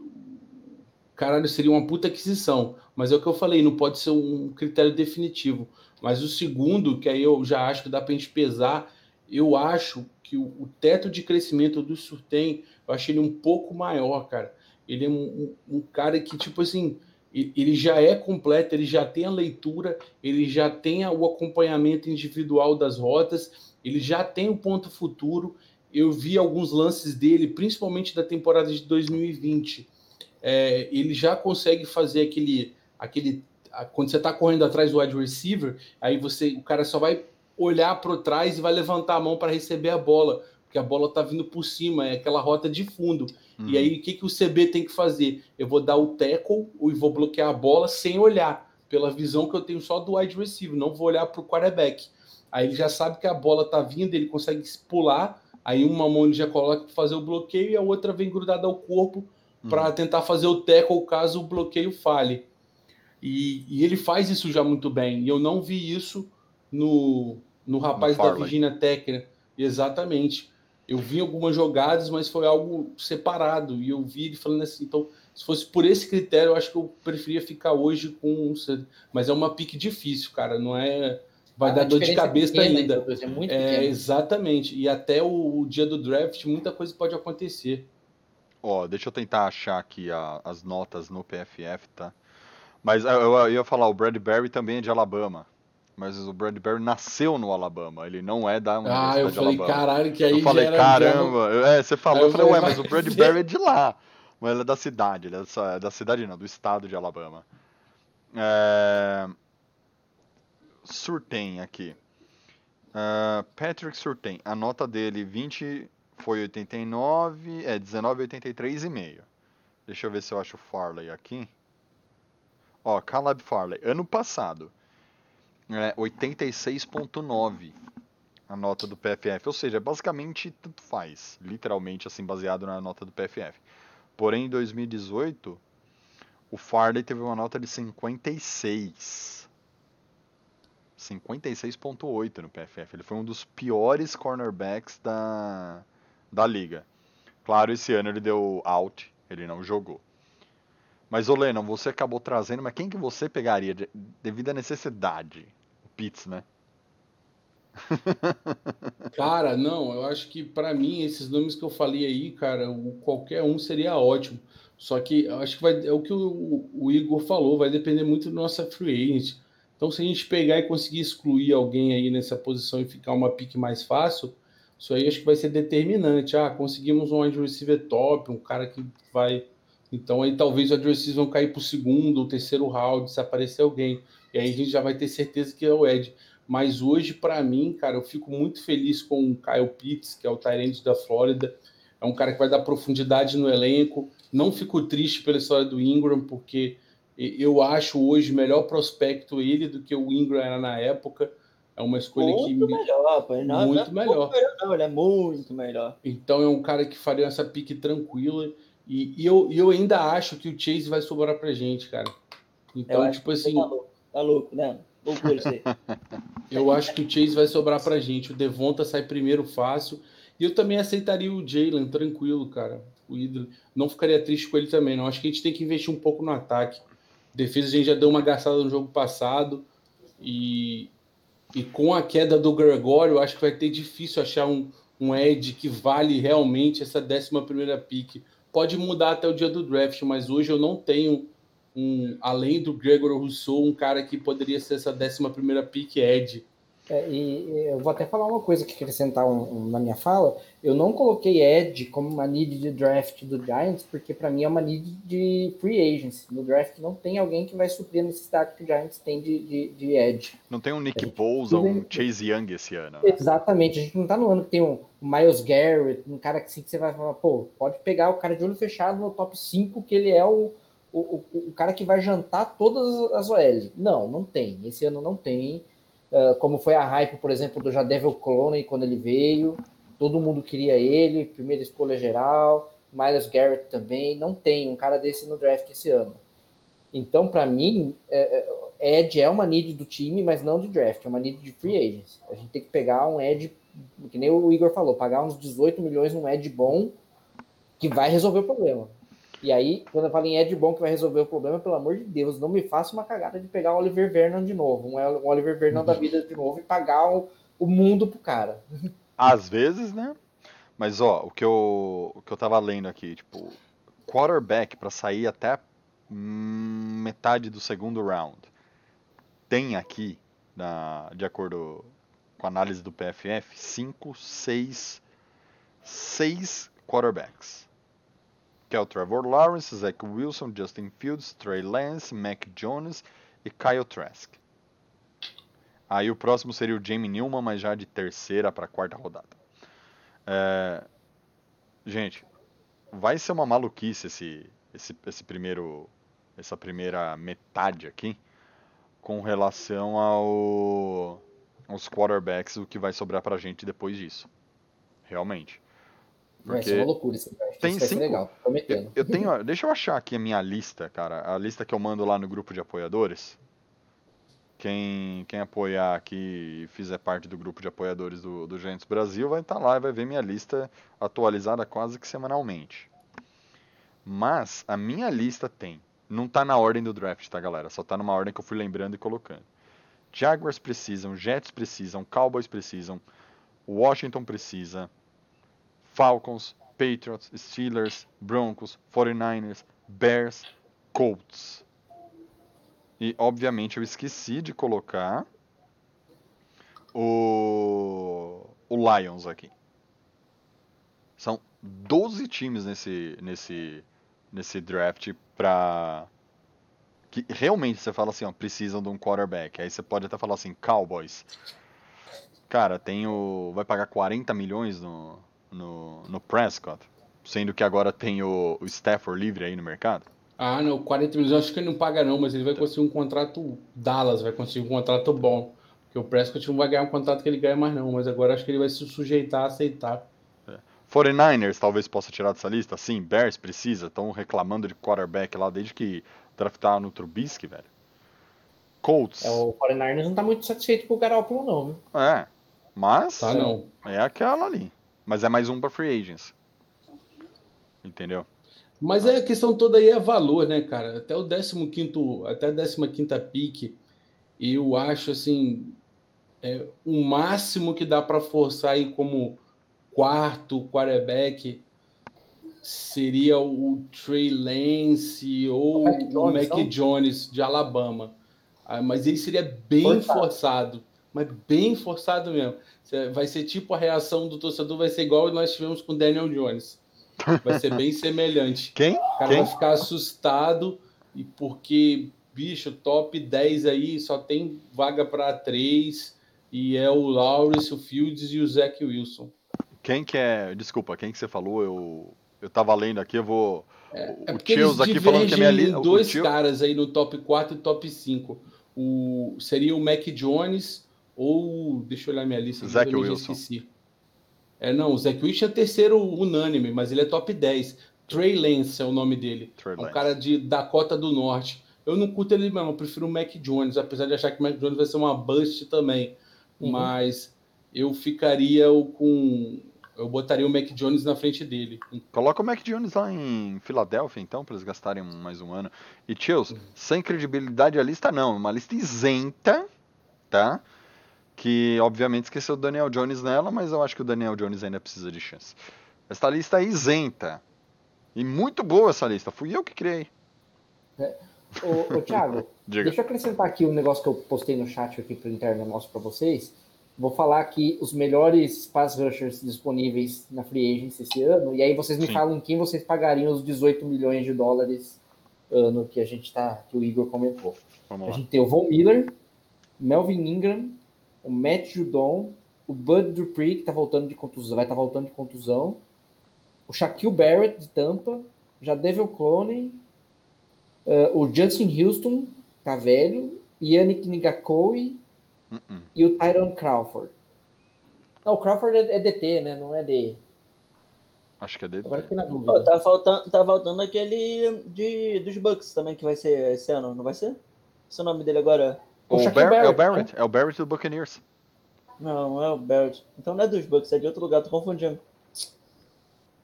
Caralho, seria uma puta aquisição. Mas é o que eu falei, não pode ser um critério definitivo. Mas o segundo, que aí eu já acho que dá pra gente pesar, eu acho que o, o teto de crescimento do Surtem, eu achei ele um pouco maior, cara. Ele é um, um- um cara que, tipo assim, ele já é completo, ele já tem a leitura, ele já tem o acompanhamento individual das rotas, ele já tem o ponto futuro. Eu vi alguns lances dele, principalmente da temporada de 2020. É, ele já consegue fazer aquele, aquele quando você está correndo atrás do wide receiver, aí você, o cara só vai olhar para trás e vai levantar a mão para receber a bola, porque a bola está vindo por cima, é aquela rota de fundo. Uhum. E aí, o que, que o CB tem que fazer? Eu vou dar o tackle e vou bloquear a bola sem olhar, pela visão que eu tenho só do wide receiver, não vou olhar para o quarterback. Aí ele já sabe que a bola tá vindo, ele consegue pular, aí uma mão ele já coloca para fazer o bloqueio e a outra vem grudada ao corpo Uhum. para tentar fazer o tackle caso o bloqueio falhe. E, e ele faz isso já muito bem. E eu não vi isso no, no rapaz da Farley. Virginia Tech. né? Exatamente. Eu vi algumas jogadas, mas foi algo separado. E eu vi ele falando assim. Então, se fosse por esse critério, eu acho que eu preferia ficar hoje com. Mas é uma pique difícil, cara. Não é. Vai A dar dor de diferença é cabeça pequena, ainda. então, É muito É, exatamente. E até o, o dia do draft, muita coisa pode acontecer. Ó, deixa eu tentar achar aqui a- as notas no PFF, tá? Mas eu, eu- eu ia falar, o Bradbury também é de Alabama. Mas o Bradbury nasceu no Alabama, ele não é da Ah, Universidade eu de falei, Alabama. caralho, que aí eu falei, caramba. Eu- É, você falou, eu eu falei, ué, mas o Bradbury é de lá. Mas ele é da cidade, ele é da, da cidade não, do estado de Alabama. É... Surtain aqui. Ah, Patrick Surtain, a nota dele 20 foi 89, é 19,83 e meio. Deixa eu ver se eu acho o Farley aqui. Ó, Caleb Farley, ano passado, é 86,9. a nota do PFF. Ou seja, basicamente tanto faz, literalmente assim baseado na nota do PFF. Porém, em 2018, o Farley teve uma nota de 56. 56.8 no PFF. Ele foi um dos piores cornerbacks da, da liga. Claro, esse ano ele deu out, ele não jogou. Mas, ô Lennon, você acabou trazendo, mas quem que você pegaria de- devido à necessidade? Pitts, né? Cara, não, eu acho que pra mim esses nomes que eu falei aí, cara, o- qualquer um seria ótimo. Só que eu acho que vai, é o que o, o Igor falou, vai depender muito da nossa free agent. Então, se a gente pegar e conseguir excluir alguém aí nessa posição e ficar uma pique mais fácil, isso aí acho que vai ser determinante. Ah, conseguimos um wide receiver top, um cara que vai. Então, aí talvez os wide vão cair para o segundo ou terceiro round se aparecer alguém. E aí a gente já vai ter certeza que é o Ed. Mas hoje, para mim, cara, eu fico muito feliz com o Kyle Pitts, que é o Tyrant da Flórida. É um cara que vai dar profundidade no elenco. Não fico triste pela história do Ingram, porque eu acho hoje melhor prospecto ele do que o Ingram era na época. É uma escolha Muito que. melhor, pô. Não, Muito não é melhor. melhor, não, ele é muito melhor. Então é um cara que faria essa pique tranquila. E, e eu, eu ainda acho que o Chase vai sobrar pra gente, cara. Então, tipo assim, Tá tá louco, né? Eu acho que o Chase vai sobrar pra gente. O Devonta sai primeiro fácil. E eu também aceitaria o Jalen, tranquilo, cara. O ídolo. Não ficaria triste com ele também, não. Acho que a gente tem que investir um pouco no ataque. Defesa a gente já deu uma gastada no jogo passado. E, e com a queda do Gregório, acho que vai ter difícil achar um, um Ed que vale realmente essa 11 primeira pick. Pode mudar até o dia do draft, mas hoje eu não tenho um, além do Gregory Rousseau, um cara que poderia ser essa 11 primeira pick Ed. É, e eu vou até falar uma coisa que acrescentar um- um na minha fala. Eu não coloquei Ed como uma need de draft do Giants, porque para mim é uma need de free agency. No draft não tem alguém que vai suprir a necessidade que o Giants tem de, de, de Ed. Não tem um Nick gente Bosa, um vem- Chase Young esse ano. né? Exatamente, a gente não tá no ano que tem um Miles Garrett, um cara que, assim, que você vai falar, pô, pode pegar o cara de olho fechado no top 5, que ele é o, o, o, cara que vai jantar todas as OL. Não, não tem. Esse ano não tem. Uh, como foi a hype, por exemplo, do Jadevil Clooney quando ele veio. Todo mundo queria ele, primeira escolha geral. Miles Garrett também. Não tem um cara desse no draft esse ano. Então, para mim, é, é, Ed é uma need do time, mas não de draft, é uma need de free agents. A gente tem que pegar um Ed, que nem o Igor falou, pagar uns 18 milhões num Ed bom que vai resolver o problema. E aí, quando eu falo em Ed bom que vai resolver o problema, pelo amor de Deus, não me faça uma cagada de pegar o Oliver Vernon de novo, um Oliver Vernon da vida de novo e pagar o, o mundo pro cara. Às vezes, né? Mas ó, o que eu, o que eu tava lendo aqui, tipo, quarterback pra sair até hum, metade do segundo round. Tem aqui, na, de acordo com a análise do PFF, 5, 6, 6 quarterbacks. Que é o Trevor Lawrence, Zach Wilson, Justin Fields, Trey Lance, Mac Jones e Kyle Trask. Aí o próximo seria o Jamie Newman, mas já de terceira para quarta rodada. É, Gente, vai ser uma maluquice esse, esse, esse primeiro, essa primeira metade aqui com relação ao, aos quarterbacks, o que vai sobrar pra gente depois disso. Realmente. Porque ser uma loucura draft. tem Isso cinco- legal, prometendo. eu, eu tenho, deixa eu achar aqui a minha lista, cara, a lista que eu mando lá no grupo de apoiadores. Quem, quem apoiar aqui e fizer parte do grupo de apoiadores do, do Giants Brasil vai estar lá e vai ver minha lista atualizada quase que semanalmente. Mas a minha lista tem, não tá na ordem do draft, tá galera? Só tá numa ordem que eu fui lembrando e colocando. Jaguars precisam, Jets precisam, Cowboys precisam, Washington precisa, Falcons, Patriots, Steelers, Broncos, 49ers, Bears, Colts. E obviamente eu esqueci de colocar o, o Lions aqui. São 12 times nesse, nesse, nesse draft pra. Que realmente você fala assim, ó, precisam de um quarterback. Aí você pode até falar assim, Cowboys. Cara, tem o. Vai pagar 40 milhões no, no, no Prescott. Sendo que agora tem o, o Stafford livre aí no mercado. Ah, não, 40 milhões, eu acho que ele não paga não, mas ele vai conseguir um contrato Dallas, vai conseguir um contrato bom. Porque Porque o Prescott não vai ganhar um contrato que ele ganha mais, não. Mas agora acho que ele vai se sujeitar a aceitar. 49ers talvez possa tirar dessa lista? Sim, Bears precisa. Estão reclamando de quarterback lá desde que draftaram no Trubisky, velho. Colts. É, o 49ers não tá muito satisfeito com o Garoppolo, não, viu? É, mas Tá, não. é aquela ali. Mas é mais um pra free agents. Entendeu? Mas é, a questão toda aí é valor, né, cara? Até o 15º, até a 15ª pique, eu acho, assim, é, o máximo que dá para forçar aí como quarto quarterback seria o Trey Lance ou Mac o Jones, Mac não? Jones de Alabama. Ah, Mas ele seria bem Forçado. forçado, mas bem forçado mesmo. Vai ser tipo a reação do torcedor, vai ser igual nós tivemos com o Daniel Jones. Vai ser bem semelhante. Quem? O cara Quem? vai ficar assustado e porque, bicho, top 10 aí só tem vaga para 3 e é o Lawrence, o Fields e o Zach Wilson. Quem que é. Desculpa, quem que você falou? Eu, eu tava lendo aqui, eu vou. É o eles Chills aqui falando que a minha lista. dois caras aí no top 4 e top 5. O, seria o Mac Jones ou. Deixa eu olhar minha lista. aqui, Zach eu já Wilson. esqueci. É, não, o Zach Wilson é terceiro unânime, mas ele é top 10. Trey Lance é o nome dele. Trey É um Lance. cara de Dakota do Norte. Eu não curto ele mesmo, eu prefiro o Mac Jones, apesar de achar que o Mac Jones vai ser uma bust também. Uhum. Mas eu ficaria o- com. Eu botaria o Mac Jones na frente dele. Coloca o Mac Jones lá em Filadélfia, então, pra eles gastarem mais um ano. E, Chills, sem credibilidade a lista não, uma lista isenta, tá? Que, obviamente, esqueceu o Daniel Jones nela, mas eu acho que o Daniel Jones ainda precisa de chance. Esta lista é isenta. E muito boa essa lista, fui eu que criei. Ô, ô Thiago, deixa eu acrescentar aqui um negócio que eu postei no chat aqui pro interno nosso para vocês. Vou falar aqui os melhores pass rushers disponíveis na free agency esse ano, e aí vocês me Sim. falam em quem vocês pagariam os 18 milhões de dólares ano que a gente tá, que o Igor comentou. Vamos A lá. gente tem o Von Miller, Melvin Ingram, o Matt Judon, o Bud Dupree, que tá voltando de contusão, vai estar voltando de contusão, o Shaquille Barrett de Tampa, Jadevil Clowney, eh, o Justin Houston, tá velho, Yannick Ngakoi Uh-uh. e o Tyron Crawford. Não, o Crawford é, é DT, né? Não é D. Acho que é dele. Agora fiquei na dúvida. tá faltando, tá faltando aquele de, dos Bucks também, que vai ser esse ano, não vai ser? Esse é o nome dele agora. O O Shaquille Bar- é o Barrett, Barrett, é o Barrett do Buccaneers. Não, não é o Barrett. Então não é dos Bucks, é de outro lugar, tô confundindo.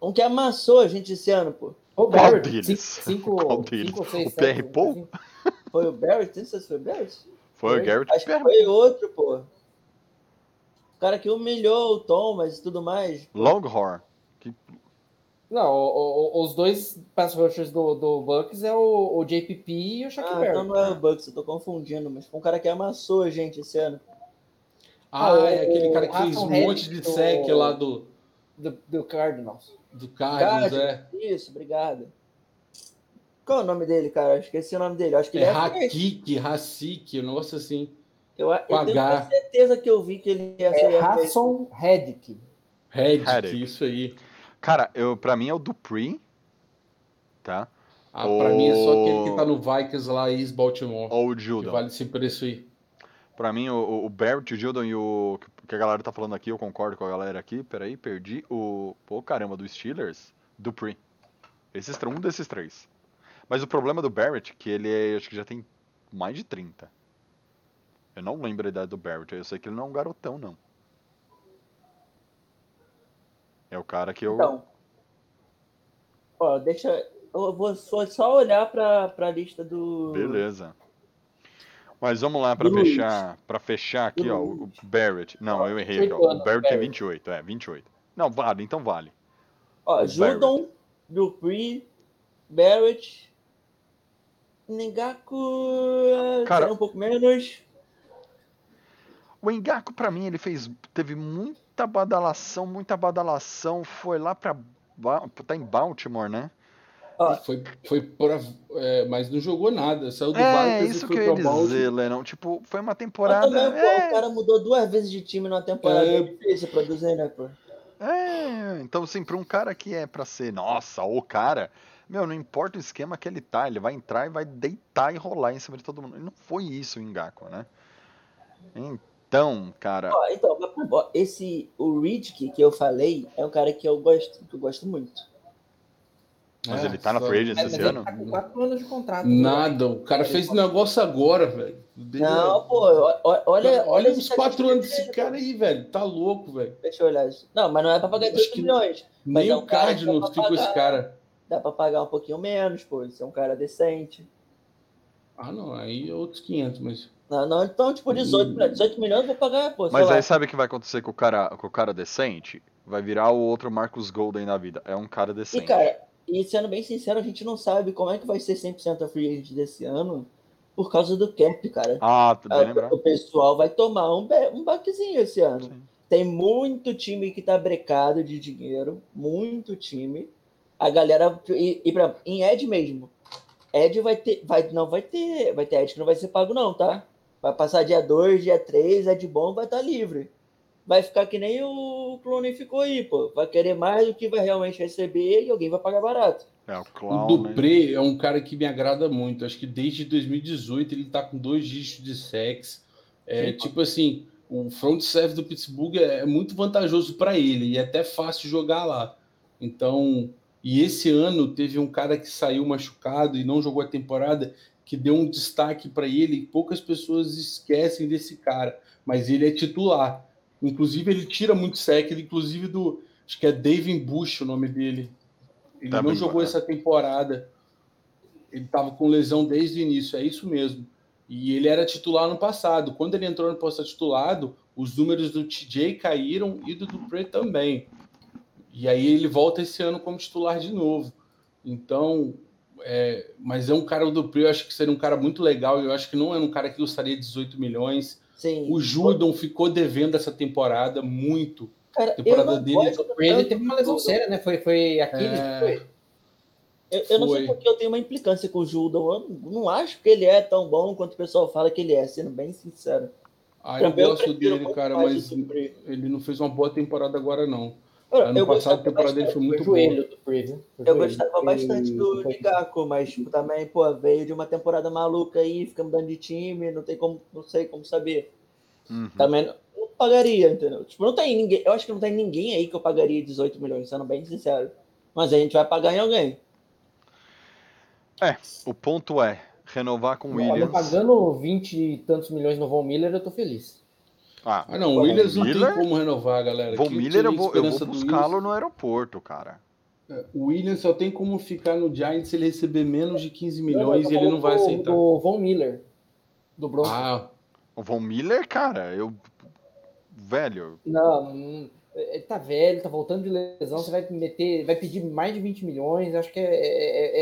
Um que amassou a gente esse ano, pô. O Qual Barrett, deles? cinco, Qual cinco, deles? cinco seis, O PR Paul? assim. Foi o Barrett? Não sei se foi o Barrett. Foi o Garrett Acho que Barrett. foi outro, pô. O cara que humilhou o Thomas e tudo mais. Longhorn. Não, o- o- os dois pass rushers do, do Bucks é o, o JPP e o Shaquille Ah, Barrett. então não é o Bucks, eu tô confundindo, mas foi um cara que amassou a gente esse ano. Ah, Ah, é aquele cara que fez um monte de sec lá do, Do, do Cardinals. do Cardinals, é. Isso, obrigado. Qual é o nome dele, cara? Eu Esqueci o nome dele. Eu Acho que ele É é. Hakik, Hasik, um negócio assim. Eu, eu tenho certeza que eu vi que ele ia ser. É Hasson. Reddick, Reddick. isso aí. Cara, eu, pra mim é o Dupree. Tá? Ah, pra mim é só aquele que tá no Vikings lá, ex-Baltimore. Ou o Que Judon. vale esse preço aí. Pra mim, o, o Barrett, o Judon e o que a galera tá falando aqui, eu concordo com a galera aqui. Peraí, perdi o. Pô, caramba, do Steelers, Dupree. Esses, um desses três. Mas o problema do Barrett, que ele é, acho que já tem mais de 30. Eu não lembro a idade do Barrett, eu sei que ele não é um garotão, não. É o cara que eu. Então. Ó, deixa. Eu vou só, olhar pra, pra lista do. Beleza. Mas vamos lá Luiz. fechar, para fechar aqui, ó, o Barrett. Não, eu errei aqui, ó. O Barrett tem Barrett. 28, é, 28. Não, vale, então vale. Ó, Judon, Dupree, Barrett, Nengaku. Cara- Cara, um pouco menos. O Engaku, pra mim, ele fez. Teve muita badalação, muita badalação. Foi lá pra. Ba- Tá em Baltimore, né? Foi, foi pra, é, mas não jogou nada. Saiu do É, Vikings isso e que foi eu ia pra Baltimore. dizer, Lennon. Tipo, foi uma temporada. também, pô, é, o cara mudou duas vezes de time numa temporada. É. Difícil produzir, né, pô? é, então, assim, pra um cara que é pra ser, nossa, o cara. Meu, não importa o esquema que ele tá, ele vai entrar e vai deitar e rolar em cima de todo mundo. Ele não foi isso o Engaku, né? Então, cara. Ó, então, esse, o Riddick que eu falei, é um cara que eu gosto, que eu gosto muito. Mas É, ele tá na só- free agency Mas esse ele ano? tá com quatro anos de contrato. Nada, o cara fez negócio agora, velho. Não, pô, ó- ó- olha, olha esse os quatro anos dele, desse cara aí, velho. Tá louco, velho. Deixa eu olhar. Não, mas não é pra pagar Acho 10 que milhões. Mas Nem é o um Cardinals dá pra fica esse pagar. cara. Dá pra pagar um pouquinho menos, pô. Isso é um cara decente. Ah, não, aí é outros 500, mas. Não, não, então, tipo, 18, pra 18 milhões eu vou pagar, pô. Mas lá. aí sabe o que vai acontecer com o cara, com o cara decente? Vai virar o outro Marcus Golden na vida. É um cara E, decente. cara, e sendo bem sincero, a gente não sabe como é que vai ser 100% a free agent desse ano por causa do cap, cara. Ah, tu bem Ah, lembrado. o pessoal vai tomar um, um baquezinho esse ano. Sim. Tem muito time que tá brecado de dinheiro, muito time. A galera e, e pra, em Ed mesmo. Ed vai ter, vai não vai ter, vai ter Ed que não vai ser pago não, tá? Vai passar dia 2, dia 3, Ed bom vai estar livre. Vai ficar que nem o Clone ficou aí, pô. Vai querer mais do que vai realmente receber e alguém vai pagar barato. É o O clown, né? Dupré é um cara que me agrada muito. Acho que desde 2018 ele tá com dois dígitos de sex. É, Sim. tipo assim, o front serve do Pittsburgh é é muito vantajoso para ele e é até fácil jogar lá. Então, e esse ano teve um cara que saiu machucado e não jogou a temporada que deu um destaque para ele. e Poucas pessoas esquecem desse cara, mas ele é titular. Inclusive ele tira muito sec, ele inclusive do acho que é David Bush o nome dele. Ele Tá não jogou é. essa temporada. Ele estava com lesão desde o início, é isso mesmo. E ele era titular no passado. Quando ele entrou no posto titulado, os números do TJ caíram e do Dupré também. E aí ele volta esse ano como titular de novo. Então, é, mas é um cara do Dupré, eu acho que seria um cara muito legal. Eu acho que não é um cara que custaria 18 milhões. Sim. O Judon ficou devendo essa temporada muito. cara, eu temporada dele- gosto Ele teve uma lesão séria, né? Foi, foi Aquiles, É. foi? Eu, eu não sei porque eu tenho uma implicância com o Judon. Eu não, acho que ele é tão bom quanto o pessoal fala que ele é, sendo bem sincero. Ah, eu Também gosto dele, cara, mas ele não fez uma boa temporada agora, não. Ano eu passado gostava a temporada dele foi bastante- muito boa. joelho do? Foi Eu joelho. gostava bastante do Ligaco, mas tipo, também, pô, veio de uma temporada maluca aí, fica mudando de time, não tem como, não sei como saber. Uhum. Também não, não pagaria, entendeu? Tipo, não tem ninguém, eu acho que não tem ninguém aí que eu pagaria 18 milhões, sendo bem sincero. Mas a gente vai pagar em alguém. O ponto é renovar com o Olha, Williams. pagando 20 e tantos milhões no Von Miller, eu tô feliz. Ah, Ah, não, o Williams não Miller? tem como renovar, galera. Von Miller eu vou, eu vou buscá-lo no aeroporto, cara. O Williams só tem como ficar no Giants se ele receber menos de 15 Não, milhões eu e ele não vai do- aceitar. Do Von Miller, do Broncos. Ah, O Von Miller, cara, eu. Velho, Não, não, ele tá velho, tá voltando de lesão, você vai meter, vai pedir mais de 20 milhões, acho que é,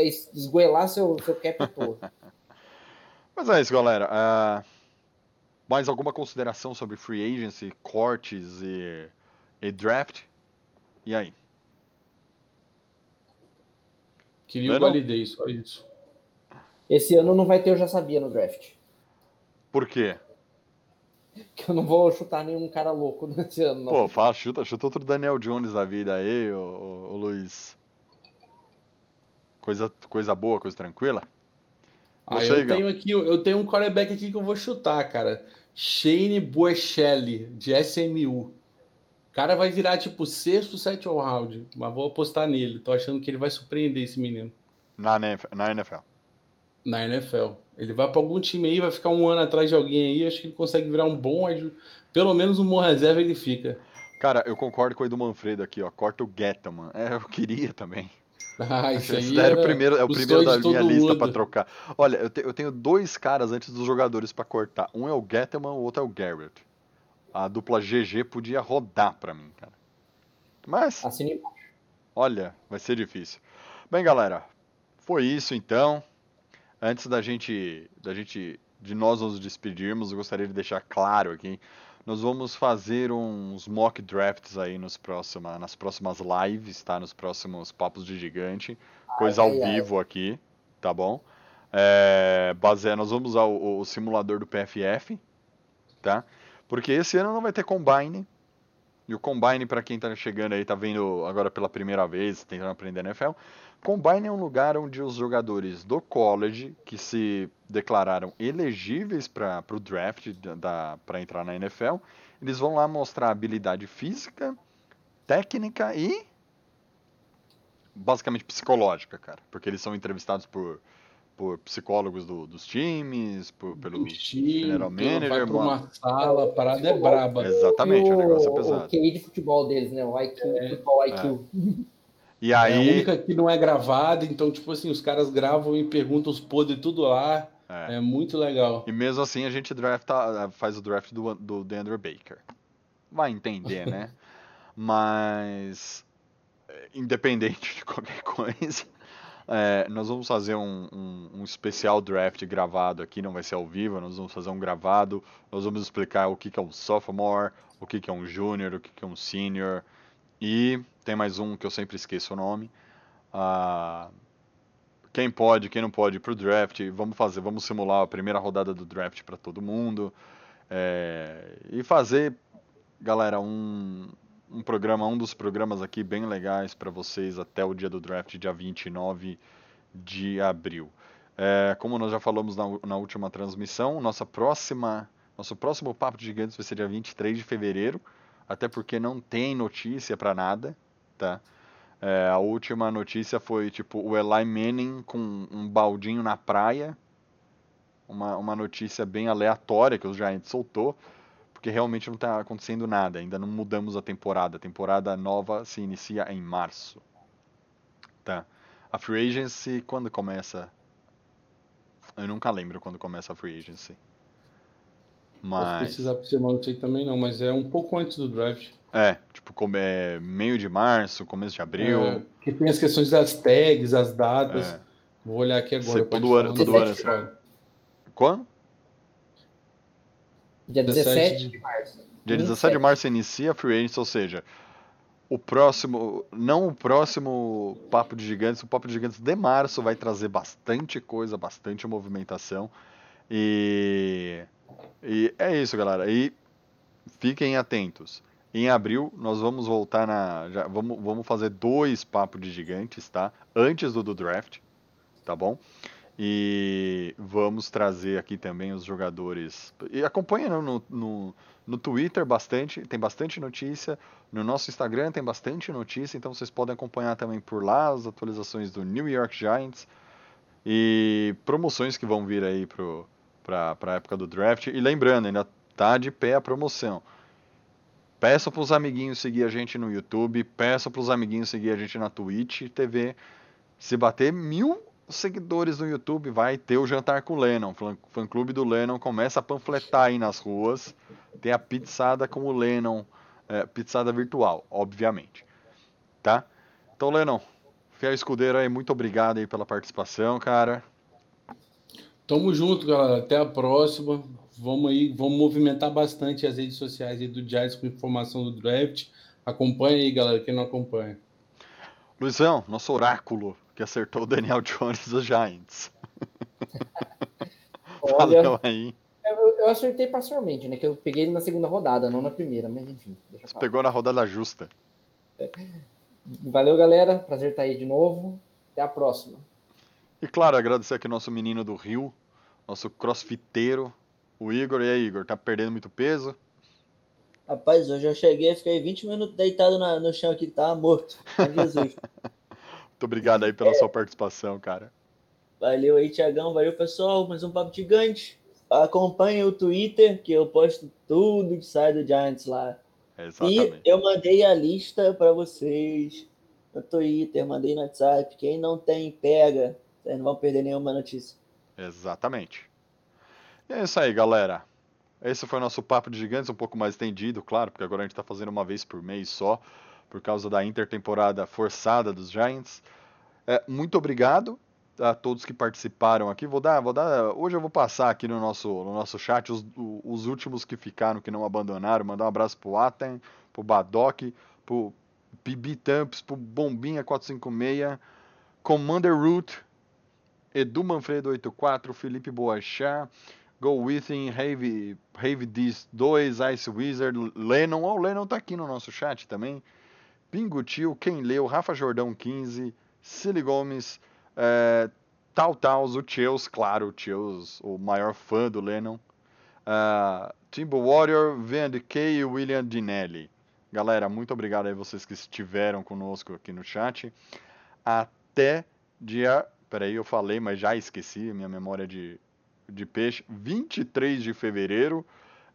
é, é esgoelar seu, seu cap todo. Mas é isso, galera. Ah, mais alguma consideração sobre free agency, cortes e, e draft? E aí? queria Não o não? validei, só isso. Esse ano não vai ter, eu já sabia no draft. Por quê? Que eu não vou chutar nenhum cara louco nesse ano, não. Pô, fala, chuta, chuta outro Daniel Jones da vida aí, ô, ô, ô Luiz. Coisa, coisa boa, coisa tranquila? Ah, eu tenho aqui, eu tenho um quarterback aqui que eu vou chutar, cara. Shane Boechelli, de SMU. O cara vai virar tipo sexto, sétimo round, mas vou apostar nele. Tô achando que ele vai surpreender esse menino Na, NF na NFL. na NFL. Ele vai para algum time aí, vai ficar um ano atrás de alguém aí, acho que ele consegue virar um bom, pelo menos um bom reserva ele fica. Cara, eu concordo com o Edu Manfredo aqui, ó. Corta o Gettman. É, eu queria também. Ah, isso aí era o era primeiro, é o primeiro da minha lista mundo. pra trocar. Olha, eu, te- eu tenho dois caras antes dos jogadores pra cortar. Um é o Gettman, o outro é o Garrett. A dupla GG podia rodar pra mim, cara. Mas, Assine olha, vai ser difícil. Bem, galera, foi isso então. Antes da gente, da gente, de nós nos despedirmos, eu gostaria de deixar claro aqui, nós vamos fazer uns mock drafts aí nos próxima, nas próximas lives, tá? Nos próximos papos de gigante, coisa ao ai, ai. vivo aqui, tá bom? É, base, nós vamos usar o, o simulador do PFF, tá? Porque esse ano não vai ter combine, E o Combine, para quem tá chegando aí, tá vendo agora pela primeira vez, tentando aprender NFL, Combine é um lugar onde os jogadores do college que se declararam elegíveis para o draft para entrar na NFL, eles vão lá mostrar habilidade física, técnica e basicamente psicológica, cara, porque eles são entrevistados por por psicólogos do, dos times, por, pelo time, general manager, vai pra uma sala, a parada é braba. Exatamente, o, negócio é O pesado. QI de futebol deles, né? O IQ, futebol IQ. E É a aí, única que não é gravada, então, tipo assim, os caras gravam e perguntam os podres tudo lá. É. É muito legal. e mesmo assim a gente drafta, faz o draft do, do DeAndre Baker. Vai entender, né? Mas é, independente de qualquer coisa, é, nós vamos fazer um, um, um especial draft gravado aqui, não vai ser ao vivo, nós vamos fazer um gravado, nós vamos explicar o que, que é um sophomore, o que, que é um junior, o que, que é um senior, e tem mais um que eu sempre esqueço o nome. Ah, quem pode, quem não pode ir pro draft, vamos fazer, vamos simular a primeira rodada do draft para todo mundo. é, e fazer, galera, um, um programa, um dos programas aqui bem legais para vocês até o dia do draft, dia 29 de abril. É, como nós já falamos na, na última transmissão, nossa próxima, nosso próximo Papo de Gigantes vai ser dia 23 de fevereiro, até porque não tem notícia para nada, tá? É, a última notícia foi tipo o Eli Manning com um baldinho na praia, uma, uma notícia bem aleatória que o Giants soltou, porque realmente não está acontecendo nada, ainda não mudamos a temporada. A temporada nova se inicia em março. Tá. A Free Agency, quando começa? Eu nunca lembro quando começa a Free Agency. Mas. precisar semana, não sei também não, mas é um pouco antes do draft. É, tipo, come- é meio de março, começo de abril. É, que tem as questões das tags, as datas. É. Vou olhar aqui agora. Você- todo ano- todo ano, 17. Quando? Dia 17 17 de março. Dia 17 de março inicia a Free Agency, ou seja, o próximo, não o próximo Papo de Gigantes, o Papo de Gigantes de março vai trazer bastante coisa, bastante movimentação. E, e é isso, galera. E fiquem atentos. Em abril nós vamos voltar na, já, vamos, vamos fazer dois Papos de Gigantes, tá? Antes do, do draft, tá bom? E vamos trazer aqui também os jogadores. E acompanha no, no, no Twitter bastante, tem bastante notícia. No nosso Instagram tem bastante notícia, então vocês podem acompanhar também por lá as atualizações do New York Giants e promoções que vão vir aí para a época do draft. E lembrando, ainda tá de pé a promoção. Peço para os amiguinhos seguir a gente no YouTube, peço para os amiguinhos seguir a gente na Twitch TV. Se bater mil seguidores no YouTube, vai ter o jantar com o Lennon. Fã- Fã clube do Lennon começa a panfletar aí nas ruas. Tem a pizzada com o Lennon, é, pizzada virtual, obviamente. Tá? Então, Lennon, fiel escudeiro aí, muito obrigado aí pela participação, cara. Tamo junto, galera. Até a próxima. Vamos aí, vamos movimentar bastante as redes sociais aí do Giants com informação do draft. Acompanha aí, galera, quem não acompanha. Luizão, nosso oráculo que acertou o Daniel Jones dos Giants. Olha, Valeu aí. eu, eu acertei parcialmente, né? Que eu peguei ele na segunda rodada, não na primeira, mas enfim. Você pegou na rodada justa. Valeu, galera. Prazer estar aí de novo. Até a próxima. E claro, agradecer aqui nosso menino do Rio, nosso crossfiteiro, o Igor. E aí, Igor, tá perdendo muito peso? Rapaz, hoje eu cheguei, fiquei 20 minutos deitado na- no chão aqui, tava morto. Ai, Jesus. Muito obrigado aí pela sua participação, cara. Valeu aí, Tiagão. Valeu, pessoal. Mais um papo gigante. Acompanhe o Twitter, que eu posto tudo que sai do Giants lá. É, E exatamente. eu mandei a lista para vocês no Twitter, mandei no WhatsApp. Quem não tem, pega. Vocês não vão perder nenhuma notícia. Exatamente. E é isso aí, galera. Esse foi o nosso papo de gigantes, um pouco mais estendido, claro, porque agora a gente tá fazendo uma vez por mês só, por causa da intertemporada forçada dos Giants. É, muito obrigado a todos que participaram aqui. Vou dar, vou dar. Hoje eu vou passar aqui no nosso, no nosso chat os, os últimos que ficaram, que não abandonaram. Mandar um abraço pro Aten, pro Badoc, pro Bibi Tamps, pro Bombinha 456, Commander Root, Edu Manfredo 84, Felipe Boachá, Go Within, Have This 2, Ice Wizard, Lennon. Ó, o Lennon tá aqui no nosso chat também. Pingo Tio, quem leu, Rafa Jordão 15, Silly Gomes, é, Tal Taus, o Cheus, claro, o Cheus, o maior fã do Lennon. Uh, Timbo Warrior, VNDK e William Dinelli. Galera, muito obrigado aí vocês que estiveram conosco aqui no chat. Até dia. Peraí, eu falei, mas já esqueci, minha memória de, de peixe. 23 de fevereiro.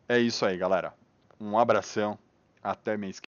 É isso aí, galera. Um abração. Até mês que